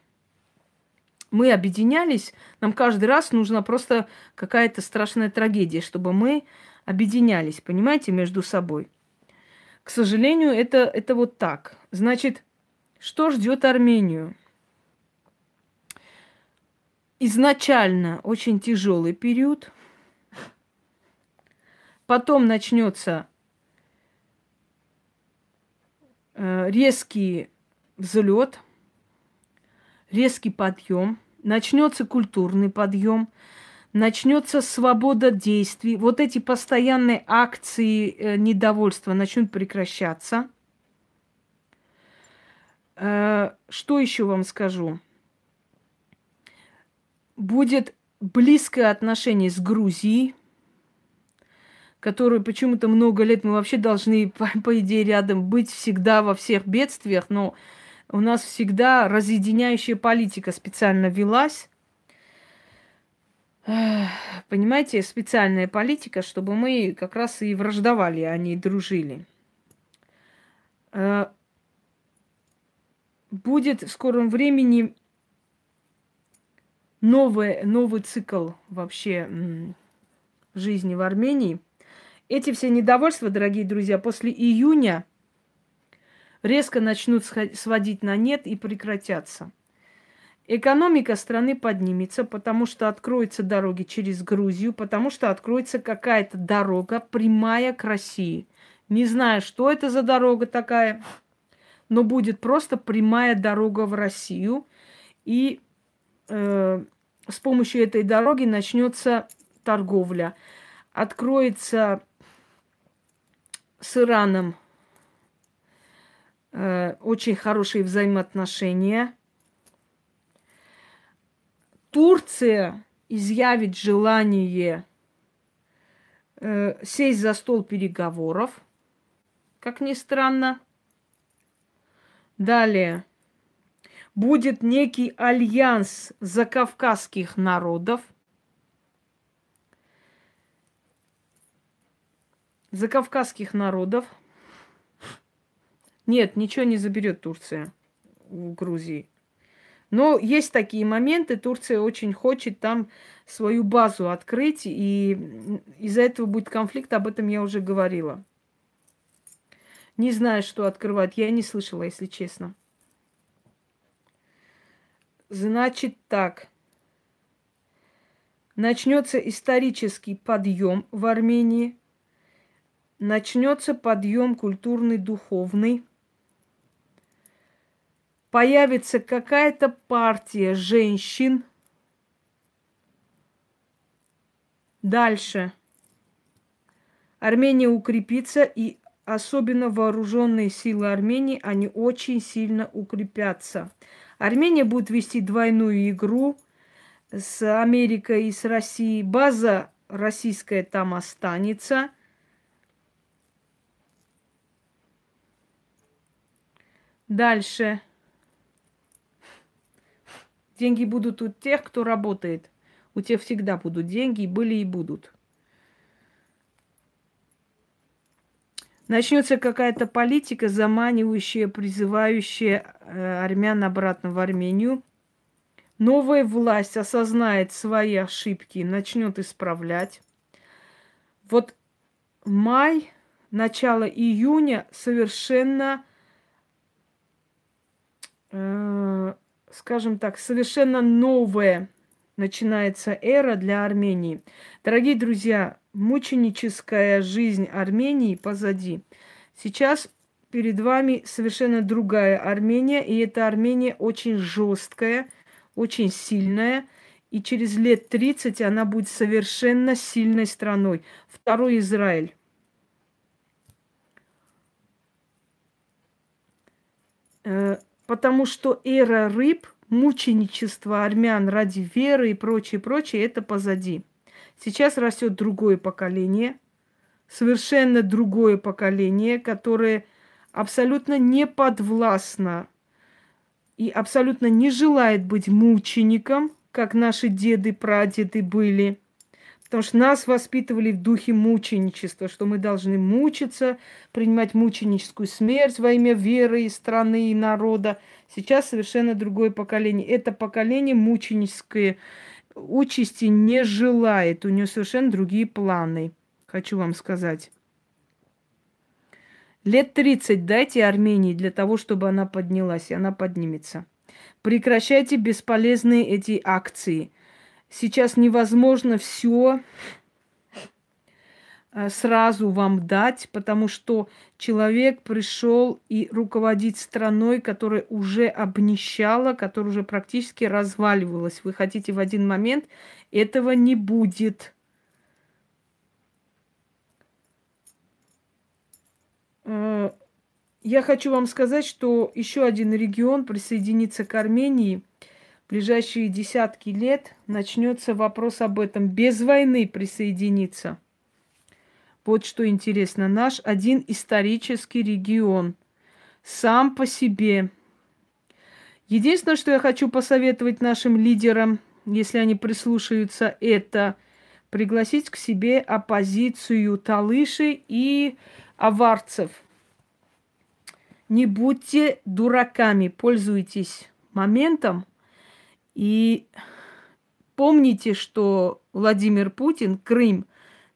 мы объединялись, нам каждый раз нужна просто какая-то страшная трагедия, чтобы мы объединялись, понимаете, между собой. К сожалению, это, это вот так. Значит, что ждет Армению? Изначально очень тяжелый период – Потом начнется э, резкий взлет, резкий подъем, начнется культурный подъем, начнется свобода действий. Вот эти постоянные акции э, недовольства начнут прекращаться. Э, что еще вам скажу? Будет близкое отношение с Грузией которую почему-то много лет мы вообще должны, <laughs> по, по идее, рядом быть всегда во всех бедствиях, но у нас всегда разъединяющая политика специально велась. Понимаете, специальная политика, чтобы мы как раз и враждовали, а не дружили. Э, будет в скором времени новый, новый цикл вообще жизни в Армении – эти все недовольства, дорогие друзья, после июня резко начнут сводить на нет и прекратятся. Экономика страны поднимется, потому что откроются дороги через Грузию, потому что откроется какая-то дорога прямая к России. Не знаю, что это за дорога такая, но будет просто прямая дорога в Россию. И э, с помощью этой дороги начнется торговля. Откроется с Ираном э, очень хорошие взаимоотношения. Турция изъявит желание э, сесть за стол переговоров, как ни странно. Далее будет некий альянс закавказских народов – закавказских народов. Нет, ничего не заберет Турция у Грузии. Но есть такие моменты, Турция очень хочет там свою базу открыть, и из-за этого будет конфликт, об этом я уже говорила. Не знаю, что открывать, я не слышала, если честно. Значит так. Начнется исторический подъем в Армении – начнется подъем культурный, духовный. Появится какая-то партия женщин. Дальше. Армения укрепится, и особенно вооруженные силы Армении, они очень сильно укрепятся. Армения будет вести двойную игру с Америкой и с Россией. База российская там останется. Дальше. Деньги будут у тех, кто работает. У тех всегда будут деньги, были и будут. Начнется какая-то политика, заманивающая, призывающая э, армян обратно в Армению. Новая власть осознает свои ошибки, начнет исправлять. Вот май, начало июня совершенно, э, скажем так, совершенно новая начинается эра для Армении. Дорогие друзья, мученическая жизнь Армении позади. Сейчас перед вами совершенно другая Армения, и эта Армения очень жесткая – очень сильная, и через лет 30 она будет совершенно сильной страной. Второй Израиль. Э, потому что эра рыб, мученичество армян ради веры и прочее, прочее, это позади. Сейчас растет другое поколение, совершенно другое поколение, которое абсолютно не подвластно и абсолютно не желает быть мучеником, как наши деды, прадеды были. Потому что нас воспитывали в духе мученичества, что мы должны мучиться, принимать мученическую смерть во имя веры и страны и народа. Сейчас совершенно другое поколение. Это поколение мученическое участи не желает. У нее совершенно другие планы, хочу вам сказать. Лет 30 дайте Армении для того, чтобы она поднялась, и она поднимется. Прекращайте бесполезные эти акции. Сейчас невозможно все э, сразу вам дать, потому что человек пришел и руководит страной, которая уже обнищала, которая уже практически разваливалась. Вы хотите в один момент, этого не будет. Э, я хочу вам сказать, что еще один регион присоединится к Армении. Ближайшие десятки лет начнется вопрос об этом. Без войны присоединиться. Вот что интересно. Наш один исторический регион. Сам по себе. Единственное, что я хочу посоветовать нашим лидерам, если они прислушаются, это пригласить к себе оппозицию Талыши и аварцев. Не будьте дураками, пользуйтесь моментом и помните, что Владимир Путин Крым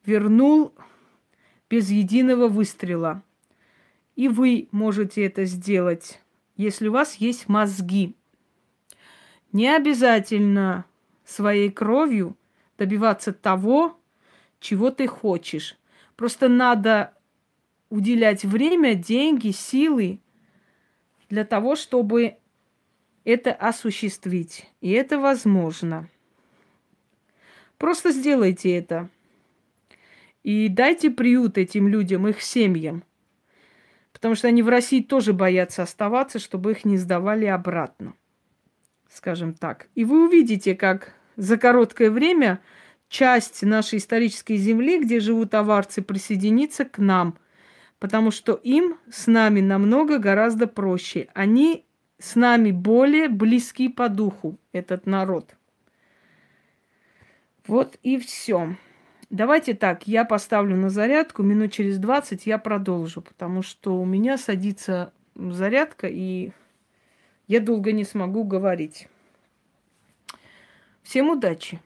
вернул без единого выстрела. И вы можете это сделать, если у вас есть мозги. Не обязательно своей кровью добиваться того, чего ты хочешь. Просто надо уделять время, деньги, силы для того, чтобы это осуществить. И это возможно. Просто сделайте это. И дайте приют этим людям, их семьям. Потому что они в России тоже боятся оставаться, чтобы их не сдавали обратно. Скажем так. И вы увидите, как за короткое время часть нашей исторической земли, где живут аварцы, присоединится к нам – потому что им с нами намного гораздо проще. Они с нами более близки по духу, этот народ. Вот и все. Давайте так, я поставлю на зарядку, минут через 20 я продолжу, потому что у меня садится зарядка, и я долго не смогу говорить. Всем удачи!